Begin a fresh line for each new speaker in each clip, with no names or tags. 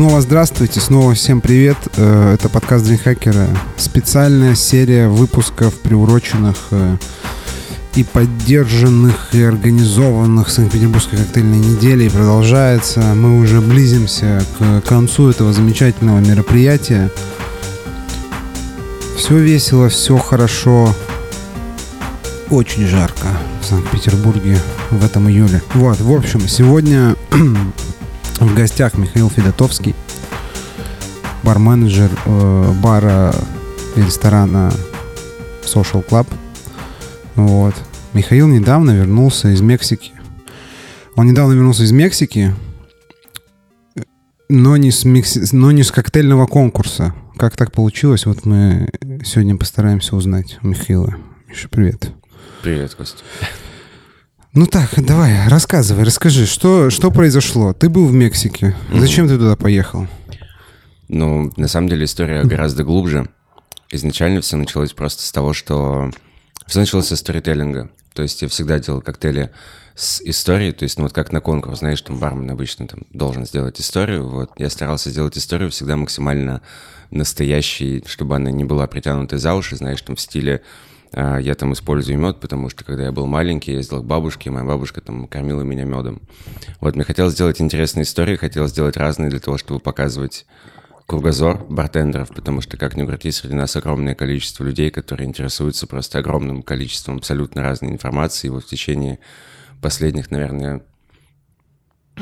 снова здравствуйте, снова всем привет. Э, это подкаст Дринхакера. Специальная серия выпусков, приуроченных э, и поддержанных, и организованных Санкт-Петербургской коктейльной недели продолжается. Мы уже близимся к концу этого замечательного мероприятия. Все весело, все хорошо. Очень жарко в Санкт-Петербурге в этом июле. Вот, в общем, сегодня в гостях Михаил Федотовский, барменеджер э, бара и ресторана Social Club. Вот. Михаил недавно вернулся из Мексики. Он недавно вернулся из Мексики, но не с, мекси... но не с коктейльного конкурса. Как так получилось, вот мы сегодня постараемся узнать у Михаила. Миша, привет.
Привет, Костя.
Ну так, давай, рассказывай, расскажи, что, что произошло? Ты был в Мексике. Зачем ты туда поехал?
Ну, на самом деле история гораздо глубже. Изначально все началось просто с того, что... Все началось со сторителлинга. То есть я всегда делал коктейли с историей, то есть, ну вот как на конкурс, знаешь, там бармен обычно там должен сделать историю, вот я старался сделать историю всегда максимально настоящей, чтобы она не была притянута за уши, знаешь, там в стиле я там использую мед, потому что когда я был маленький, я ездил к бабушке, и моя бабушка там кормила меня медом. Вот мне хотелось сделать интересные истории, хотелось сделать разные для того, чтобы показывать кругозор бартендеров, потому что, как ни крути, среди нас огромное количество людей, которые интересуются просто огромным количеством абсолютно разной информации. И вот в течение последних, наверное,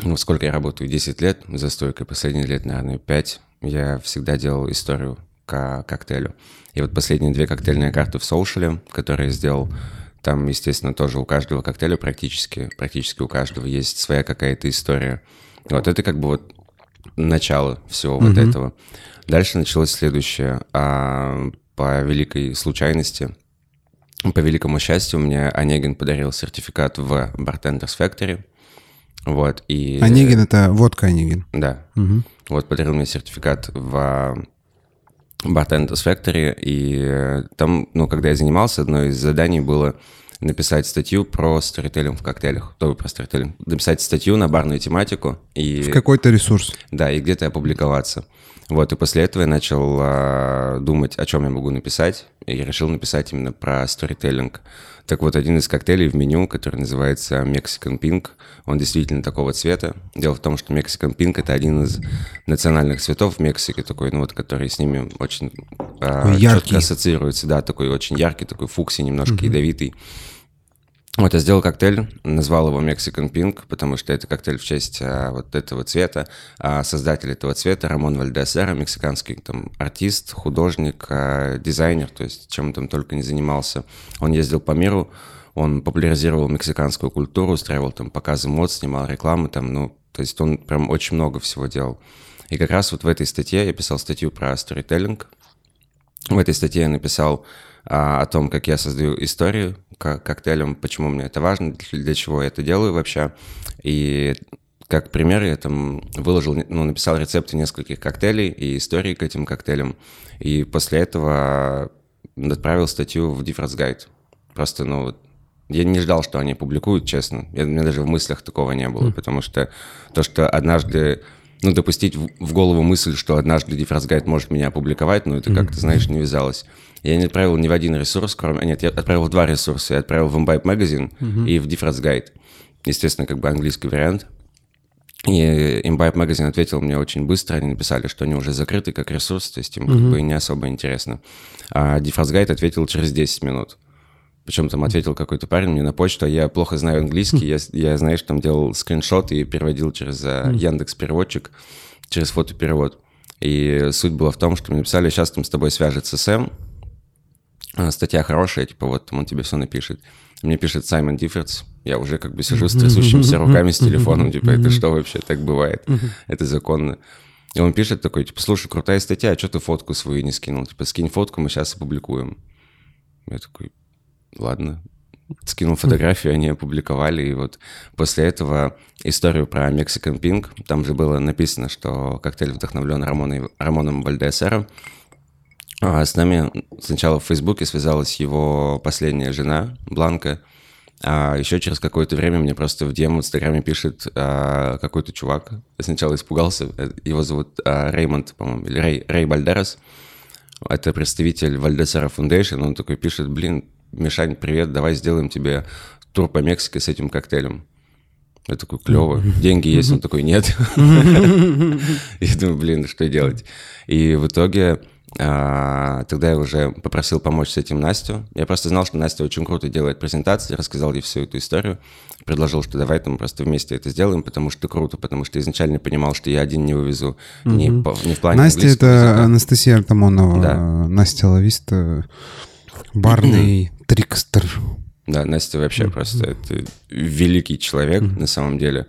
ну, сколько я работаю, 10 лет за стойкой, последние лет, наверное, 5, я всегда делал историю к коктейлю. И вот последние две коктейльные карты в соушале, которые я сделал, там, естественно, тоже у каждого коктейля практически, практически у каждого есть своя какая-то история. Вот это как бы вот начало всего mm-hmm. вот этого. Дальше началось следующее. А, по великой случайности, по великому счастью, мне Онегин подарил сертификат в Bartenders Factory. Вот, и...
Онегин — это водка Онегин.
Да. Угу. Вот, подарил мне сертификат в Bartenders Factory, и э, там, ну, когда я занимался, одно из заданий было написать статью про сторителлинг в коктейлях, то про сторителлинг, написать статью на барную тематику. И,
в какой-то ресурс.
Да, и где-то опубликоваться. Вот, и после этого я начал а, думать, о чем я могу написать, и я решил написать именно про сторителлинг. Так вот, один из коктейлей в меню, который называется Mexican Pink, он действительно такого цвета. Дело в том, что Mexican Pink — это один из национальных цветов Мексики, такой, ну вот, который с ними очень а, яркий. четко ассоциируется, да, такой очень яркий, такой фукси, немножко mm-hmm. ядовитый. Вот я сделал коктейль, назвал его Mexican Pink, потому что это коктейль в честь а, вот этого цвета. А создатель этого цвета Рамон Вальдесера, мексиканский там артист, художник, а, дизайнер, то есть чем он там только не занимался. Он ездил по миру, он популяризировал мексиканскую культуру, устраивал там показы мод, снимал рекламы там, ну, то есть он прям очень много всего делал. И как раз вот в этой статье я писал статью про сторителлинг. В этой статье я написал а, о том, как я создаю историю к коктейлям, почему мне это важно, для чего я это делаю вообще. И как пример я там выложил, ну, написал рецепты нескольких коктейлей и истории к этим коктейлям. И после этого отправил статью в Difference Guide. Просто, ну, я не ждал, что они публикуют, честно. Я, у меня даже в мыслях такого не было, mm. потому что то, что однажды ну, допустить в голову мысль, что однажды Difference Guide может меня опубликовать, ну, это как-то, знаешь, не вязалось. Я не отправил ни в один ресурс, кроме... Нет, я отправил в два ресурса. Я отправил в Imbibe Magazine uh-huh. и в Difference Guide. Естественно, как бы английский вариант. И Imbibe Magazine ответил мне очень быстро. Они написали, что они уже закрыты как ресурс, то есть им uh-huh. как бы не особо интересно. А Difference Guide ответил через 10 минут. Причем там ответил какой-то парень мне на почту, а я плохо знаю английский, я, я знаешь, там делал скриншот и переводил через uh, Яндекс переводчик, через фотоперевод. И суть была в том, что мне написали, сейчас там с тобой свяжется Сэм, статья хорошая, типа вот он тебе все напишет. Мне пишет Саймон Дифферс, я уже как бы сижу с трясущимися руками с телефоном, типа это что вообще, так бывает, это законно. И он пишет такой, типа, слушай, крутая статья, а что ты фотку свою не скинул? Типа, скинь фотку, мы сейчас опубликуем. Я такой, ладно. Скинул фотографию, они опубликовали, и вот после этого историю про Mexican Pink, там же было написано, что коктейль вдохновлен Рамоном, Рамоном Вальдесером, а с нами сначала в Фейсбуке связалась его последняя жена, Бланка, А еще через какое-то время мне просто в DM в Инстаграме пишет а, какой-то чувак. Я сначала испугался. Его зовут а, Реймонд, по-моему, или Рей, Рей Бальдерас. Это представитель Вальдесара Foundation. Он такой пишет, блин, Мишань, привет, давай сделаем тебе тур по Мексике с этим коктейлем. Я такой, клево, деньги есть? Он такой, нет. Я думаю, блин, что делать? И в итоге тогда я уже попросил помочь с этим Настю. Я просто знал, что Настя очень круто делает презентации, рассказал ей всю эту историю, предложил, что давай там просто вместе это сделаем, потому что круто, потому что изначально понимал, что я один не вывезу, угу. не, по, не в плане
Настя — это языка. Анастасия Артамонова, да. Настя Лавист, барный трикстер.
Да, Настя вообще просто это великий человек mm-hmm. на самом деле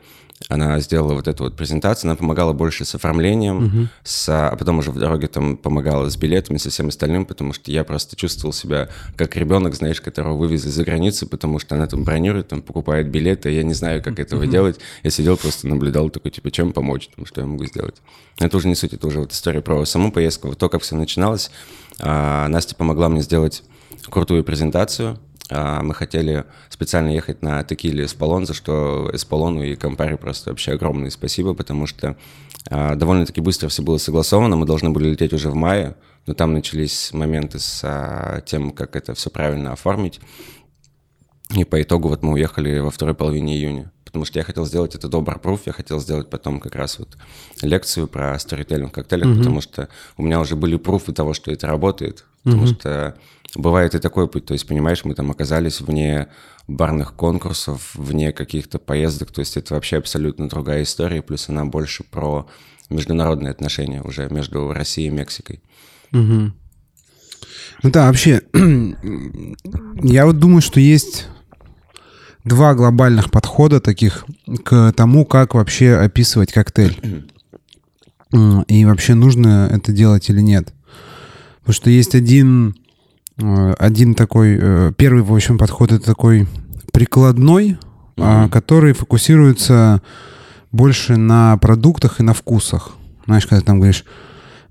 она сделала вот эту вот презентацию, она помогала больше с оформлением, uh-huh. с, а потом уже в дороге там помогала с билетами, со всем остальным, потому что я просто чувствовал себя как ребенок, знаешь, которого вывезли за границу, потому что она там бронирует, там покупает билеты, я не знаю, как этого uh-huh. делать. Я сидел просто наблюдал такой, типа, чем помочь, там, что я могу сделать. Это уже не суть, это уже вот история про саму поездку, вот то, как все начиналось. А, Настя помогла мне сделать крутую презентацию, а, мы хотели специально ехать на текиле Эсполон, за что Эсполону и Кампаре просто вообще огромное спасибо, потому что а, довольно-таки быстро все было согласовано, мы должны были лететь уже в мае, но там начались моменты с а, тем, как это все правильно оформить. И по итогу вот мы уехали во второй половине июня. Потому что я хотел сделать это добр пруф, я хотел сделать потом как раз вот лекцию про сторителлинг в коктейлях, mm-hmm. потому что у меня уже были пруфы того, что это работает. Потому mm-hmm. что бывает и такой путь, то есть, понимаешь, мы там оказались вне барных конкурсов, вне каких-то поездок, то есть это вообще абсолютно другая история, плюс она больше про международные отношения уже между Россией и Мексикой.
Угу. Ну да, вообще, я вот думаю, что есть два глобальных подхода таких к тому, как вообще описывать коктейль. И вообще нужно это делать или нет. Потому что есть один один такой, э, первый, в общем, подход это такой прикладной, mm-hmm. который фокусируется больше на продуктах и на вкусах. Знаешь, когда ты там говоришь,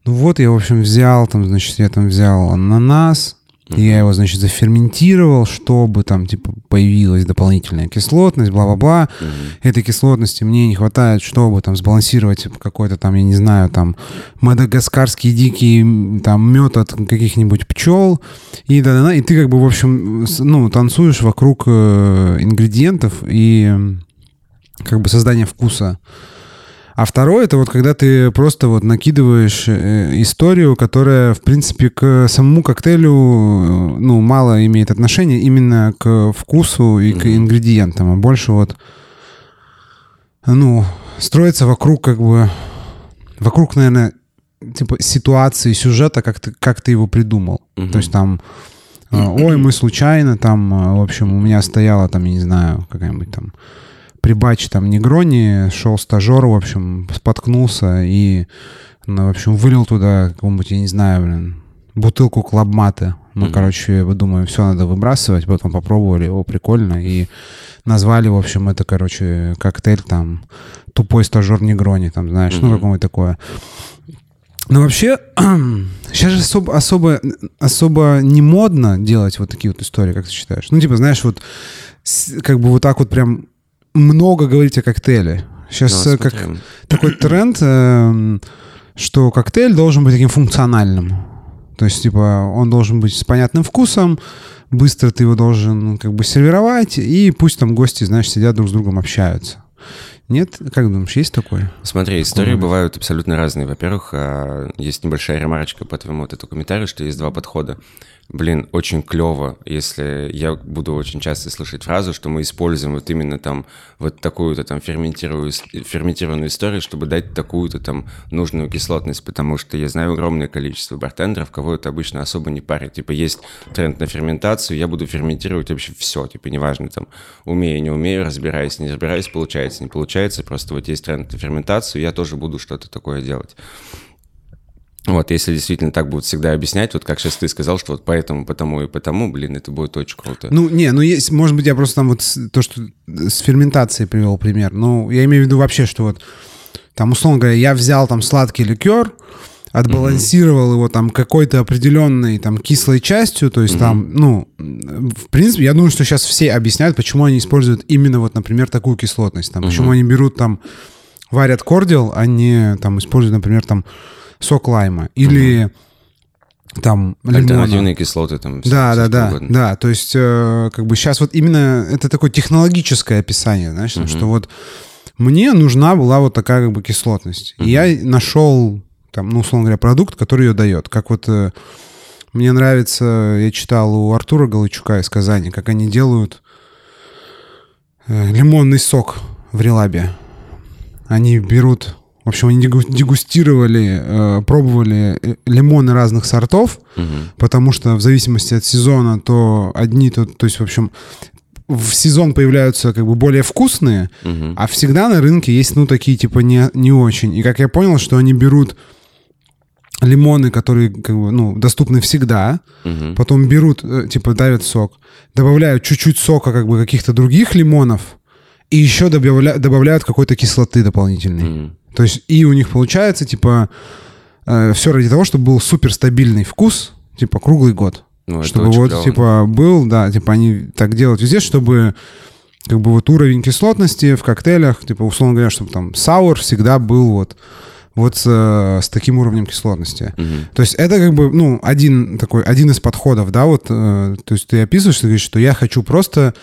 ну вот я, в общем, взял, там, значит, я там взял ананас, и я его, значит, заферментировал, чтобы там, типа, появилась дополнительная кислотность, бла-бла-бла. Mm-hmm. Этой кислотности мне не хватает, чтобы там сбалансировать какой-то там, я не знаю, там, мадагаскарский дикий там мед от каких-нибудь пчел. И, да, да, и ты как бы, в общем, ну, танцуешь вокруг э, ингредиентов и как бы создания вкуса. А второе это вот когда ты просто вот накидываешь э, историю, которая, в принципе, к самому коктейлю э, ну, мало имеет отношения именно к вкусу и к ингредиентам, а больше вот ну, строится вокруг как бы вокруг, наверное, типа ситуации, сюжета, как ты, как ты его придумал. Mm-hmm. То есть там э, ой, мы случайно там, в общем, у меня стояла там, я не знаю, какая-нибудь там при баче там Негрони шел стажер, в общем, споткнулся и, ну, в общем, вылил туда какую-нибудь, я не знаю, блин, бутылку клабматы. Мы, mm-hmm. короче, думаем, все надо выбрасывать, потом попробовали, его прикольно, и назвали, в общем, это, короче, коктейль там тупой стажер Негрони, там, знаешь, mm-hmm. ну, какое-то такое. Ну, вообще, сейчас же особо, особо, особо не модно делать вот такие вот истории, как ты считаешь? Ну, типа, знаешь, вот как бы вот так вот прям много говорить о коктейле. Сейчас ну, как такой тренд, э, что коктейль должен быть таким функциональным. То есть, типа, он должен быть с понятным вкусом, быстро ты его должен как бы сервировать, и пусть там гости, знаешь, сидят друг с другом общаются. Нет? Как думаешь, есть такое?
Смотри, истории Такого? бывают абсолютно разные. Во-первых, а, есть небольшая ремарочка по твоему вот этому комментарию, что есть два подхода блин, очень клево, если я буду очень часто слышать фразу, что мы используем вот именно там вот такую-то там ферментированную, ферментированную историю, чтобы дать такую-то там нужную кислотность, потому что я знаю огромное количество бартендеров, кого это обычно особо не парит. Типа есть тренд на ферментацию, я буду ферментировать вообще все, типа неважно там, умею, не умею, разбираюсь, не разбираюсь, получается, не получается, просто вот есть тренд на ферментацию, я тоже буду что-то такое делать. Вот, если действительно так будут всегда объяснять, вот как сейчас ты сказал, что вот поэтому, потому и потому, блин, это будет очень круто.
Ну, не, ну есть, может быть, я просто там вот то, что с ферментацией привел пример. Ну, я имею в виду вообще, что вот там, условно говоря, я взял там сладкий ликер, отбалансировал mm-hmm. его там какой-то определенной там кислой частью, то есть mm-hmm. там, ну, в принципе, я думаю, что сейчас все объясняют, почему они используют именно вот, например, такую кислотность. Там, Почему они берут там, варят кордил, а не там используют, например, там сок лайма. Или там лимона.
Альтернативные кислоты там.
Да, да, да, угодно. да. То есть э, как бы сейчас вот именно это такое технологическое описание, знаешь, угу. что вот мне нужна была вот такая как бы кислотность. Угу. И я нашел там, ну, условно говоря, продукт, который ее дает. Как вот э, мне нравится, я читал у Артура Галычука из Казани, как они делают э, лимонный сок в релабе. Они берут в общем, они дегустировали, э, пробовали лимоны разных сортов, угу. потому что в зависимости от сезона, то одни, то, то есть, в общем, в сезон появляются как бы более вкусные, угу. а всегда на рынке есть, ну, такие, типа, не, не очень. И как я понял, что они берут лимоны, которые как бы, ну, доступны всегда, угу. потом берут, э, типа, давят сок, добавляют чуть-чуть сока как бы каких-то других лимонов, и еще добавля, добавляют какой-то кислоты дополнительной. Угу. То есть и у них получается, типа, э, все ради того, чтобы был супер стабильный вкус, типа, круглый год. Ну, чтобы вот, клево. типа, был, да, типа, они так делают везде, чтобы как бы вот уровень кислотности в коктейлях, типа, условно говоря, чтобы там саур всегда был вот вот с, э, с таким уровнем кислотности. Угу. То есть это как бы, ну, один такой, один из подходов, да, вот, э, то есть ты описываешь, ты говоришь, что я хочу просто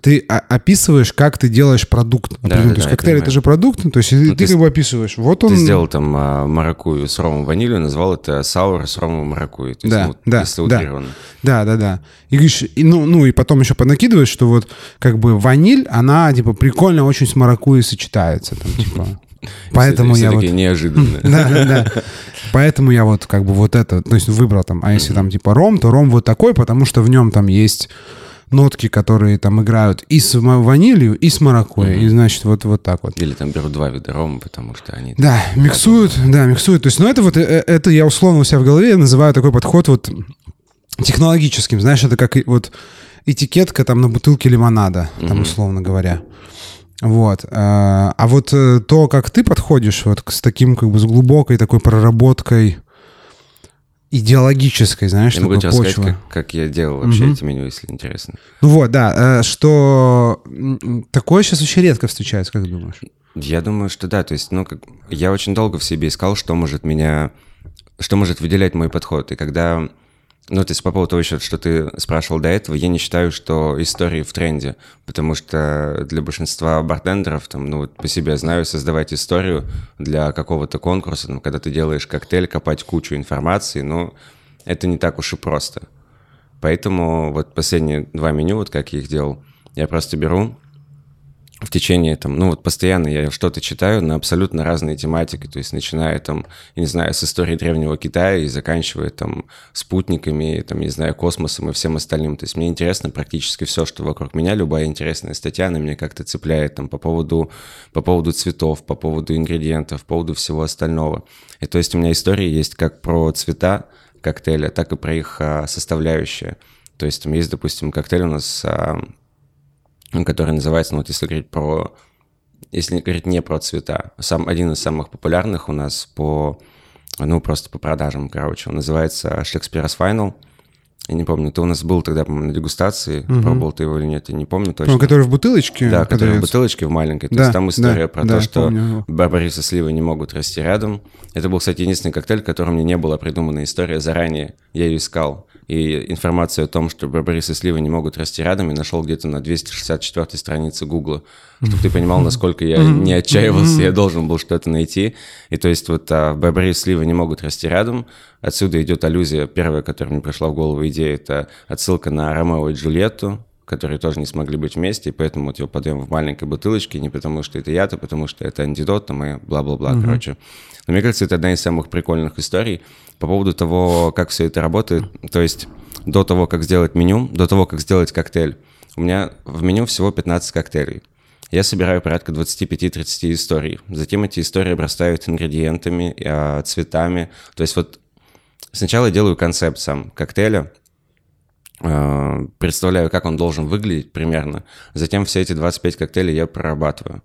ты описываешь, как ты делаешь продукт. Да, да, то есть да, коктейль это же продукт, то есть ну, ты, ты как бы описываешь. Вот он.
Ты сделал там а, маракую с ромом ванилью, назвал это саур с ромом маракую. То есть,
да, ну, да, да, да, да, да. И говоришь, и, ну, ну и потом еще понакидываешь, что вот как бы ваниль, она типа прикольно очень с маракуей сочетается, там типа. Поэтому я вот...
неожиданно.
Да, да. Поэтому я вот как бы вот это, то есть выбрал там, а если там типа ром, то ром вот такой, потому что в нем там есть нотки, которые там играют и с ванилью, и с маракуйей. Mm-hmm. И, значит, вот, вот так вот.
Или там берут два вида рома, потому что они...
Да, миксуют, да, миксуют. То есть, ну, это вот, э, э, это я условно у себя в голове называю такой подход вот технологическим. Знаешь, это как вот этикетка там на бутылке лимонада, там, mm-hmm. условно говоря. Вот. Э, а вот то, как ты подходишь вот с таким, как бы, с глубокой такой проработкой идеологической, знаешь,
я могу тебе почва. рассказать, как, как я делал вообще угу. эти меню, если интересно.
Ну вот, да, э, что такое сейчас очень редко встречается, как думаешь?
Я думаю, что да, то есть, ну, как, я очень долго в себе искал, что может меня, что может выделять мой подход, и когда ну, то есть по поводу того еще, что ты спрашивал до этого, я не считаю, что истории в тренде, потому что для большинства бартендеров, там, ну, вот по себе знаю, создавать историю для какого-то конкурса, ну, когда ты делаешь коктейль, копать кучу информации, ну, это не так уж и просто. Поэтому вот последние два меню, вот как я их делал, я просто беру, в течение, там, ну вот постоянно я что-то читаю на абсолютно разные тематики, то есть начиная там, я не знаю, с истории Древнего Китая и заканчивая там спутниками, там, не знаю, космосом и всем остальным. То есть мне интересно практически все, что вокруг меня, любая интересная статья, она меня как-то цепляет там по поводу, по поводу цветов, по поводу ингредиентов, по поводу всего остального. И то есть у меня истории есть как про цвета коктейля, так и про их а, составляющие. То есть там есть, допустим, коктейль у нас а, который называется, ну вот если говорить про, если говорить не про цвета, сам, один из самых популярных у нас по, ну просто по продажам, короче, он называется Shakespeare's Final. Я не помню, ты у нас был тогда, по-моему, на дегустации, угу. пробовал ты его или нет, я не помню точно. Ну,
который в бутылочке?
Да, который в бутылочке, в маленькой. То да, есть там история да, про да, то, что барбарис и сливы не могут расти рядом. Это был, кстати, единственный коктейль, которым мне не была придумана история заранее. Я ее искал и информацию о том, что барбарис и сливы не могут расти рядом, и нашел где-то на 264 странице Гугла, чтобы ты понимал, насколько я не отчаивался, я должен был что-то найти. И то есть вот а, барбарис и сливы не могут расти рядом, отсюда идет аллюзия, первая, которая мне пришла в голову идея, это отсылка на Ромео и Джульетту, которые тоже не смогли быть вместе, и поэтому вот его подаем в маленькой бутылочке, не потому что это яд, а потому что это антидот, там и бла-бла-бла, mm-hmm. короче. Но мне кажется, это одна из самых прикольных историй по поводу того, как все это работает. То есть до того, как сделать меню, до того, как сделать коктейль, у меня в меню всего 15 коктейлей. Я собираю порядка 25-30 историй. Затем эти истории обрастают ингредиентами, а, цветами. То есть вот сначала я делаю концепт сам коктейля, а, представляю, как он должен выглядеть примерно. Затем все эти 25 коктейлей я прорабатываю.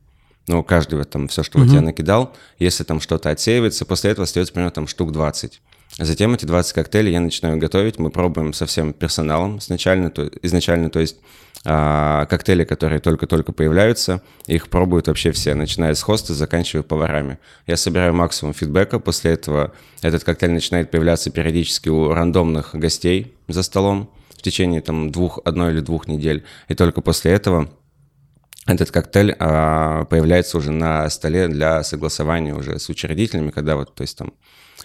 Ну, каждый вот там все, что вот я накидал, если там что-то отсеивается, после этого остается примерно там штук 20. Затем эти 20 коктейлей я начинаю готовить. Мы пробуем со всем персоналом изначально, то, изначально, то есть а, коктейли, которые только-только появляются, их пробуют вообще все, начиная с хоста, заканчивая поварами. Я собираю максимум фидбэка, после этого этот коктейль начинает появляться периодически у рандомных гостей за столом в течение там двух, одной или двух недель, и только после этого этот коктейль а, появляется уже на столе для согласования уже с учредителями, когда вот, то есть там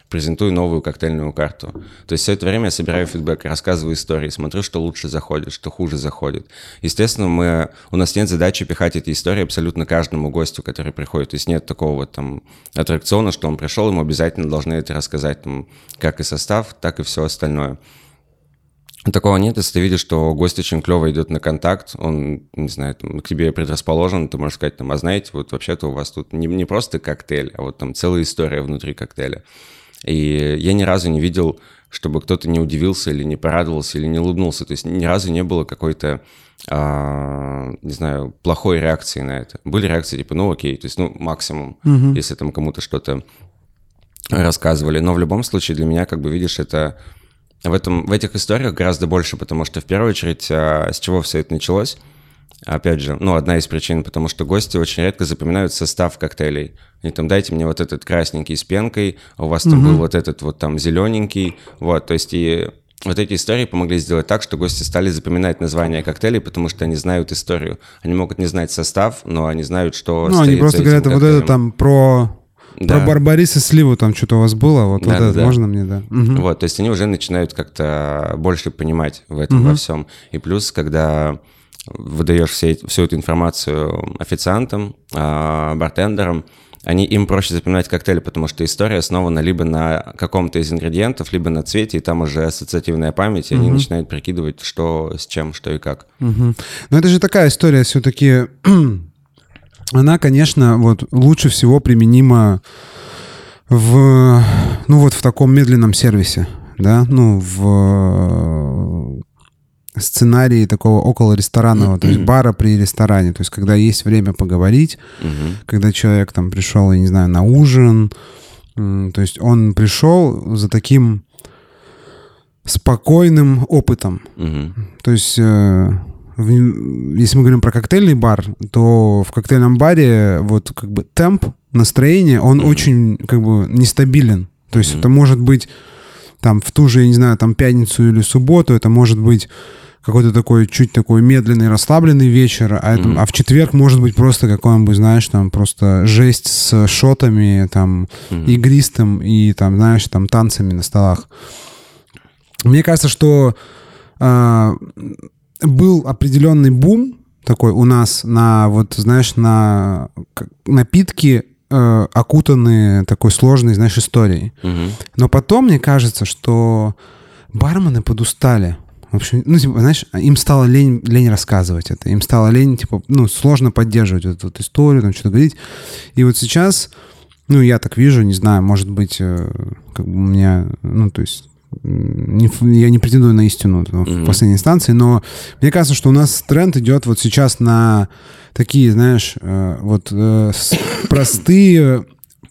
презентую новую коктейльную карту. То есть все это время я собираю фидбэк, рассказываю истории, смотрю, что лучше заходит, что хуже заходит. Естественно, мы, у нас нет задачи пихать эти истории абсолютно каждому гостю, который приходит. То есть нет такого вот там аттракциона, что он пришел, ему обязательно должны это рассказать, там, как и состав, так и все остальное. Такого нет, если ты видишь, что гость очень клево идет на контакт, он, не знаю, там, к тебе предрасположен, ты можешь сказать, там, а знаете, вот вообще-то у вас тут не, не просто коктейль, а вот там целая история внутри коктейля. И я ни разу не видел, чтобы кто-то не удивился или не порадовался или не улыбнулся. То есть ни разу не было какой-то, а, не знаю, плохой реакции на это. Были реакции типа, ну окей, то есть ну максимум, угу. если там кому-то что-то рассказывали. Но в любом случае для меня, как бы видишь, это в, этом, в этих историях гораздо больше, потому что в первую очередь а, с чего все это началось – Опять же, ну, одна из причин, потому что гости очень редко запоминают состав коктейлей. Они там, дайте мне вот этот красненький с пенкой, а у вас там угу. был вот этот вот там зелененький. Вот, то есть и вот эти истории помогли сделать так, что гости стали запоминать названия коктейлей, потому что они знают историю. Они могут не знать состав, но они знают, что
Ну, они просто говорят, коктейлем. вот это там про да. Про Барбарис и Сливу там что-то у вас было, вот, да, вот это да. можно мне, да.
Угу. Вот, то есть они уже начинают как-то больше понимать в этом угу. во всем. И плюс, когда выдаешь все, всю эту информацию официантам, а, бартендерам, они, им проще запоминать коктейли, потому что история основана либо на каком-то из ингредиентов, либо на цвете, и там уже ассоциативная память, и угу. они начинают прикидывать, что с чем, что и как.
Угу. Но это же такая история все-таки... Она, конечно, вот лучше всего применима в, ну вот в таком медленном сервисе, да, ну в сценарии такого около ресторанного, то есть бара при ресторане, то есть когда есть время поговорить, когда человек там пришел, я не знаю, на ужин, то есть он пришел за таким спокойным опытом. То есть э, если мы говорим про коктейльный бар, то в коктейльном баре вот как бы темп, настроение, он очень как бы нестабилен. То есть это может быть там в ту же, я не знаю, там пятницу или субботу, это может быть какой-то такой чуть такой медленный, расслабленный вечер, а, это, mm-hmm. а в четверг может быть просто какой-нибудь, знаешь, там просто жесть с шотами, там, mm-hmm. игристым и там, знаешь, там танцами на столах. Мне кажется, что э, был определенный бум такой у нас на, вот, знаешь, на напитки, э, окутанные такой сложной, знаешь, историей. Mm-hmm. Но потом мне кажется, что бармены подустали. В общем, ну, типа, знаешь, им стало лень, лень рассказывать это. Им стало лень, типа, ну, сложно поддерживать эту вот историю, там, что-то говорить. И вот сейчас, ну, я так вижу, не знаю, может быть, э, как бы у меня, ну, то есть, не, я не претендую на истину в mm-hmm. последней инстанции, но мне кажется, что у нас тренд идет вот сейчас на такие, знаешь, э, вот э, простые,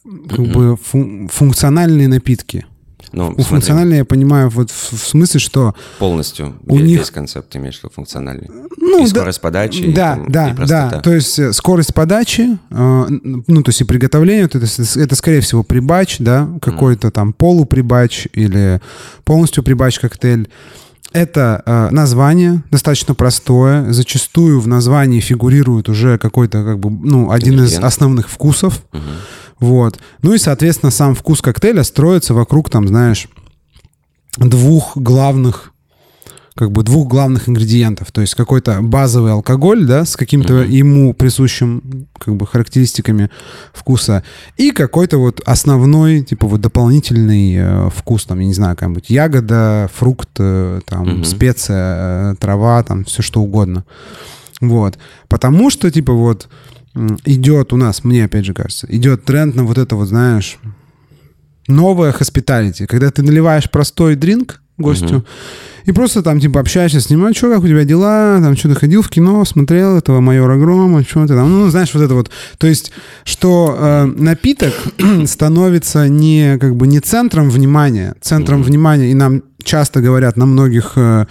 как бы фун- функциональные напитки. Ну, у функциональной я понимаю вот в, в смысле, что...
Полностью. У весь них... концепт имеешь в виду функциональный. Ну, и да, скорость подачи,
да, и, там, да, и да. То есть э, скорость подачи, э, ну, то есть и приготовление, это, это, скорее всего, прибач, да, какой-то mm. там полуприбач или полностью прибач коктейль. Это э, название достаточно простое. Зачастую в названии фигурирует уже какой-то, как бы, ну, один из основных вкусов. Угу. Вот. Ну и, соответственно, сам вкус коктейля строится вокруг, там, знаешь, двух главных как бы двух главных ингредиентов, то есть какой-то базовый алкоголь, да, с каким-то mm-hmm. ему присущим как бы характеристиками вкуса, и какой-то вот основной, типа вот дополнительный э, вкус, там, я не знаю, какая-нибудь ягода, фрукт, э, там, mm-hmm. специя, э, трава, там, все что угодно. Вот. Потому что, типа, вот идет у нас, мне опять же кажется, идет тренд на вот это вот, знаешь, новое hospitality, когда ты наливаешь простой дринк, гостю. И просто там, типа, общаешься с ним, а что, как у тебя дела, там, что ты ходил в кино, смотрел этого майора Грома, что ты там, ну, знаешь, вот это вот. То есть, что э, напиток становится не, как бы, не центром внимания, центром внимания, и нам часто говорят на многих э,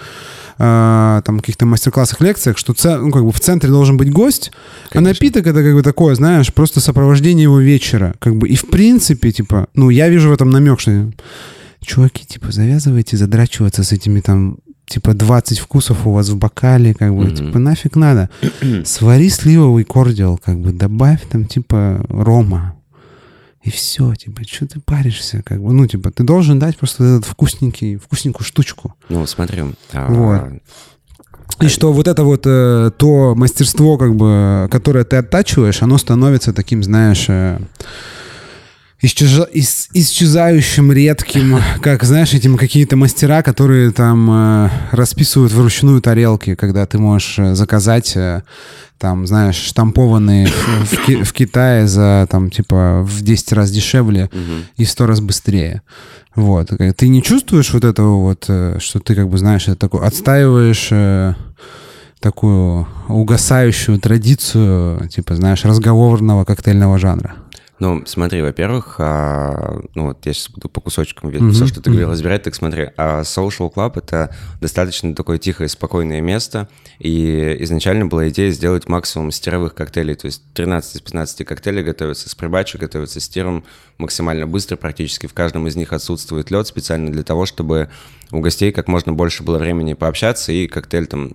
э, там каких-то мастер-классах, лекциях, что це- ну, как бы в центре должен быть гость, а напиток это как бы такое, знаешь, просто сопровождение его вечера. Как бы, и в принципе, типа, ну, я вижу в этом намек, что чуваки, типа, завязывайте задрачиваться с этими там типа 20 вкусов у вас в бокале, как бы,
Мгм.
типа, нафиг надо. Свари сливовый кордиал, как бы, добавь там, типа, рома. И все, типа, что ты паришься, как бы, ну, типа, ты должен дать просто этот вкусненький, вкусненькую штучку.
Ну, смотри. а,
Вот. И что вот это вот э, то мастерство, как бы, которое ты оттачиваешь, оно становится таким, знаешь, э, исчеза- ис- исчезающим, редким, как, знаешь, этим какие-то мастера, которые там э, расписывают вручную тарелки, когда ты можешь э, заказать, э, там, знаешь, штампованные в, в Ки- в Китае за, там, типа, в 10 раз дешевле и в 100 раз быстрее. Вот. Э, Ты не чувствуешь вот этого вот, э, что ты, как бы, знаешь, это такой, отстаиваешь э, такую угасающую традицию, типа, знаешь, разговорного коктейльного жанра?
Ну, смотри, во-первых, а, ну вот я сейчас буду по кусочкам
Мгм.
все, что ты говорил, разбирать, так смотри. А Social Club — это достаточно такое тихое, спокойное место, и изначально была идея сделать максимум стировых коктейлей, то есть 13 из 15 коктейлей готовятся с прибачей, готовятся с тиром максимально быстро, практически в каждом из них отсутствует лед специально для того, чтобы у гостей как можно больше было времени пообщаться, и коктейль там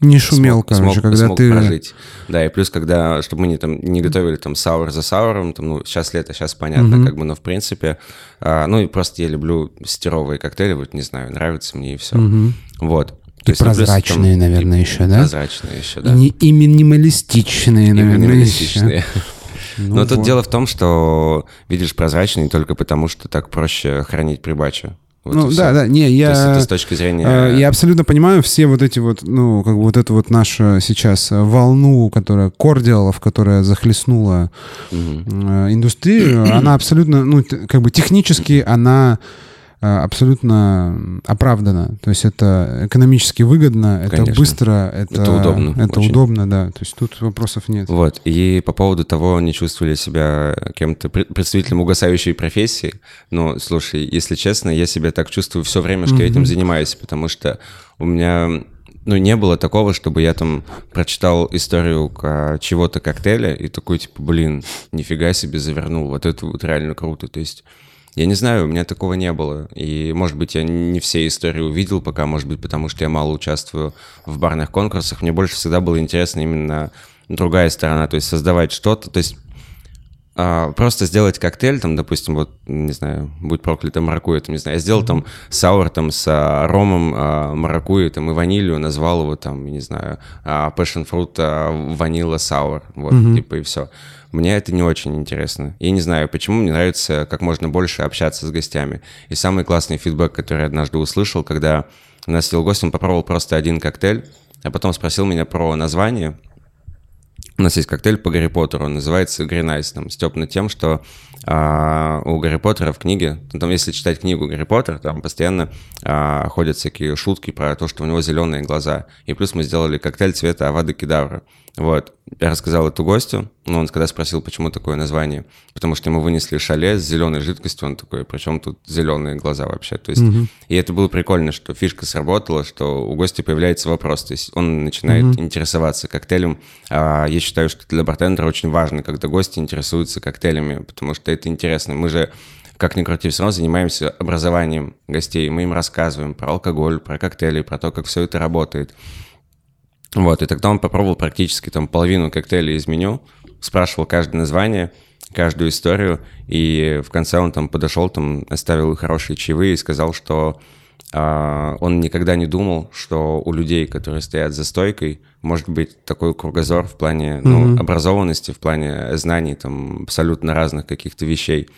Не шумел,
смог,
короче,
смог-
когда
смог
ты...
прожить. Да, и плюс, когда, чтобы мы не, там, не готовили там саур за сауром, там, ну, сейчас лето, сейчас понятно,
Мгм.
как бы, но в принципе, а, ну, и просто я люблю стировые коктейли, вот, не знаю, нравится мне и все.
Мгм.
Вот. То
И
есть, ну, плюс там-
прозрачные, наверное,
и
еще, да?
Прозрачные еще, да.
И, и минималистичные,
И
наверное,
минималистичные.
еще. Ну
Но тут дело в том, что видишь прозрачные только потому, что так проще хранить прибачу. Вот
ну да, да, не,
То есть
я...
это с точки зрения...
Э, Я абсолютно понимаю все вот эти вот, ну, как бы вот эту вот нашу сейчас волну, которая кордиалов, которая захлестнула э, индустрию, она абсолютно, ну, как бы технически она абсолютно оправдана. То есть это экономически выгодно, это
Конечно.
быстро, это,
Это удобно
Это
очень.
удобно, да. То есть тут вопросов нет.
Вот, и по поводу того, не чувствовали себя кем-то пред- представителем угасающей профессии, ну, слушай, если честно, я себя так чувствую все время, что я этим занимаюсь, потому что у меня, ну, не было такого, чтобы я там прочитал историю ка- чего-то коктейля и такой, типа, блин, нифига себе завернул, вот это вот реально круто, то есть... Я не знаю, у меня такого не было. И, может быть, я не все истории увидел пока, может быть, потому что я мало участвую в барных конкурсах. Мне больше всегда было интересно именно другая сторона, то есть создавать что-то, то есть а, просто сделать коктейль, там, допустим, вот, не знаю, будь проклятым маракуйя, там, не знаю, я сделал там саур там с а, ромом а, маракуйя, там, и ванилью, назвал его там, не знаю, а, passion fruit а, ванила саур, вот,
Мгм.
типа, и все. Мне это не очень интересно. Я не знаю, почему мне нравится как можно больше общаться с гостями. И самый классный фидбэк, который я однажды услышал, когда у нас сидел гость, он попробовал просто один коктейль, а потом спросил меня про название, у нас есть коктейль по Гарри Поттеру, он называется Green Ice, там, степ над тем, что а, у Гарри Поттера в книге, ну, там, если читать книгу Гарри Поттер, там постоянно а, ходят всякие шутки про то, что у него зеленые глаза. И плюс мы сделали коктейль цвета Авада Кедавра. Вот. Я рассказал эту гостю, но он когда спросил, почему такое название, потому что ему вынесли шале с зеленой жидкостью, он такой, причем тут зеленые глаза вообще, то есть,
Мгм.
и это было прикольно, что фишка сработала, что у гостя появляется вопрос, то есть он начинает
Мгм.
интересоваться коктейлем. А, я считаю, что для бартендера очень важно, когда гости интересуются коктейлями, потому что это интересно. Мы же как ни крути, все равно занимаемся образованием гостей. Мы им рассказываем про алкоголь, про коктейли, про то, как все это работает. Вот, и тогда он попробовал практически там половину коктейлей из меню, спрашивал каждое название, каждую историю, и в конце он там подошел, там оставил хорошие чаевые и сказал, что а, он никогда не думал, что у людей, которые стоят за стойкой, может быть такой кругозор в плане ну,
Мгм.
образованности, в плане знаний там абсолютно разных каких-то вещей.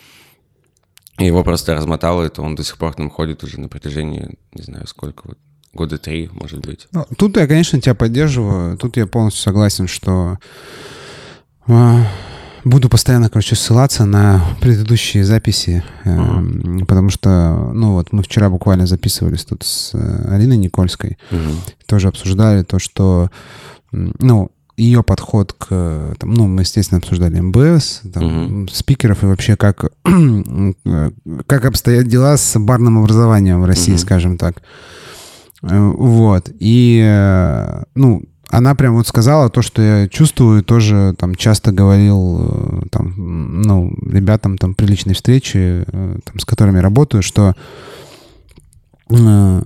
И его просто размотало это, он до сих пор там ходит уже на протяжении, не знаю сколько, вот, года три, может быть.
Ну, тут я, конечно, тебя поддерживаю. Тут я полностью согласен, что а, буду постоянно, короче, ссылаться на предыдущие записи, uh-huh. потому что, ну вот, мы вчера буквально записывались тут с э, Алиной Никольской, uh-huh. тоже обсуждали то, что, ну, ее подход к, там, ну, мы, естественно, обсуждали МБС, там, uh-huh. спикеров и вообще как, как обстоят дела с барным образованием в России, uh-huh. скажем так. Э, вот. И, ну, она прям вот сказала то, что я чувствую, тоже там часто говорил э, там, ну, ребятам там при личной встрече, э, там, с которыми работаю, что э,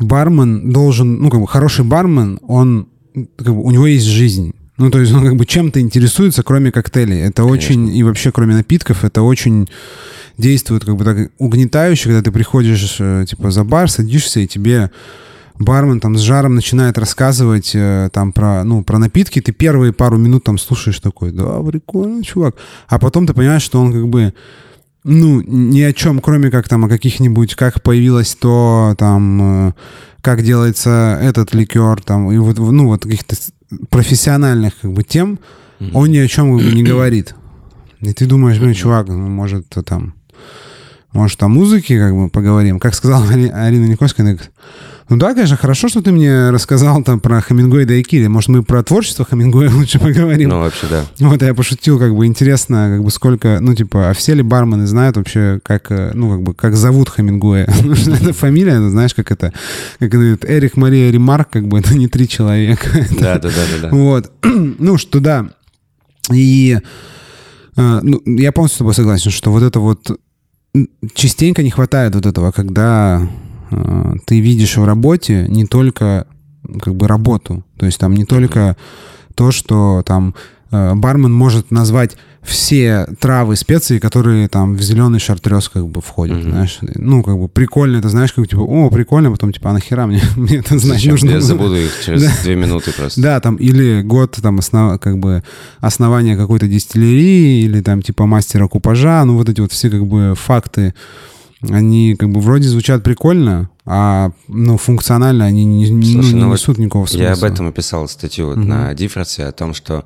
бармен должен, ну, как бы хороший бармен, он, как бы, у него есть жизнь. Ну, то есть он как бы чем-то интересуется, кроме коктейлей. Это Конечно. очень, и вообще кроме напитков, это очень действует как бы так угнетающе, когда ты приходишь, типа, за бар, садишься, и тебе бармен там с жаром начинает рассказывать э, там про, ну, про напитки, ты первые пару минут там слушаешь такой, да, прикольно, чувак. А потом ты понимаешь, что он как бы, ну, ни о чем, кроме как там о каких-нибудь, как появилось то, там, э, как делается этот ликер, там, и вот, ну, вот каких-то профессиональных как бы тем, он ни о чем не говорит. И ты думаешь, блин, чувак, ну, может, там, может, о музыке как бы поговорим. Как сказала Арина Никольская, она говорит, ну да, конечно, хорошо, что ты мне рассказал там про Хамингуэя и Кири. Может, мы про творчество Хамингуэя лучше поговорим?
Ну, вообще, да.
Вот, я пошутил, как бы интересно, как бы сколько, ну, типа, а все ли бармены знают вообще, как, э, ну, как бы, как зовут Хамингуэя? это фамилия, ну, знаешь, как это, как это, Эрик Мария Ремарк, как бы, это не три человека.
Да, да, да, да.
Вот. Ну, что да. И э, ну, я полностью с тобой согласен, что вот это вот частенько не хватает вот этого, когда э, ты видишь в работе не только как бы работу, то есть там не только то, что там э, бармен может назвать все травы, специи, которые там в зеленый шартрез как бы входят, mm-hmm. знаешь. Ну, как бы прикольно, это знаешь, как типа, о, прикольно, потом типа, а нахера мне, мне это знать Зачем? нужно?
Я забуду их через да. две минуты просто.
Да, там, или год там основ, как бы основания какой-то дистиллерии, или там типа мастера купажа, ну, вот эти вот все как бы факты, они как бы вроде звучат прикольно, а ну, функционально они не, Слушай, ну, не ну, несут никакого смысла.
Я об этом и писал статью вот mm-hmm. на Дифферсе, о том, что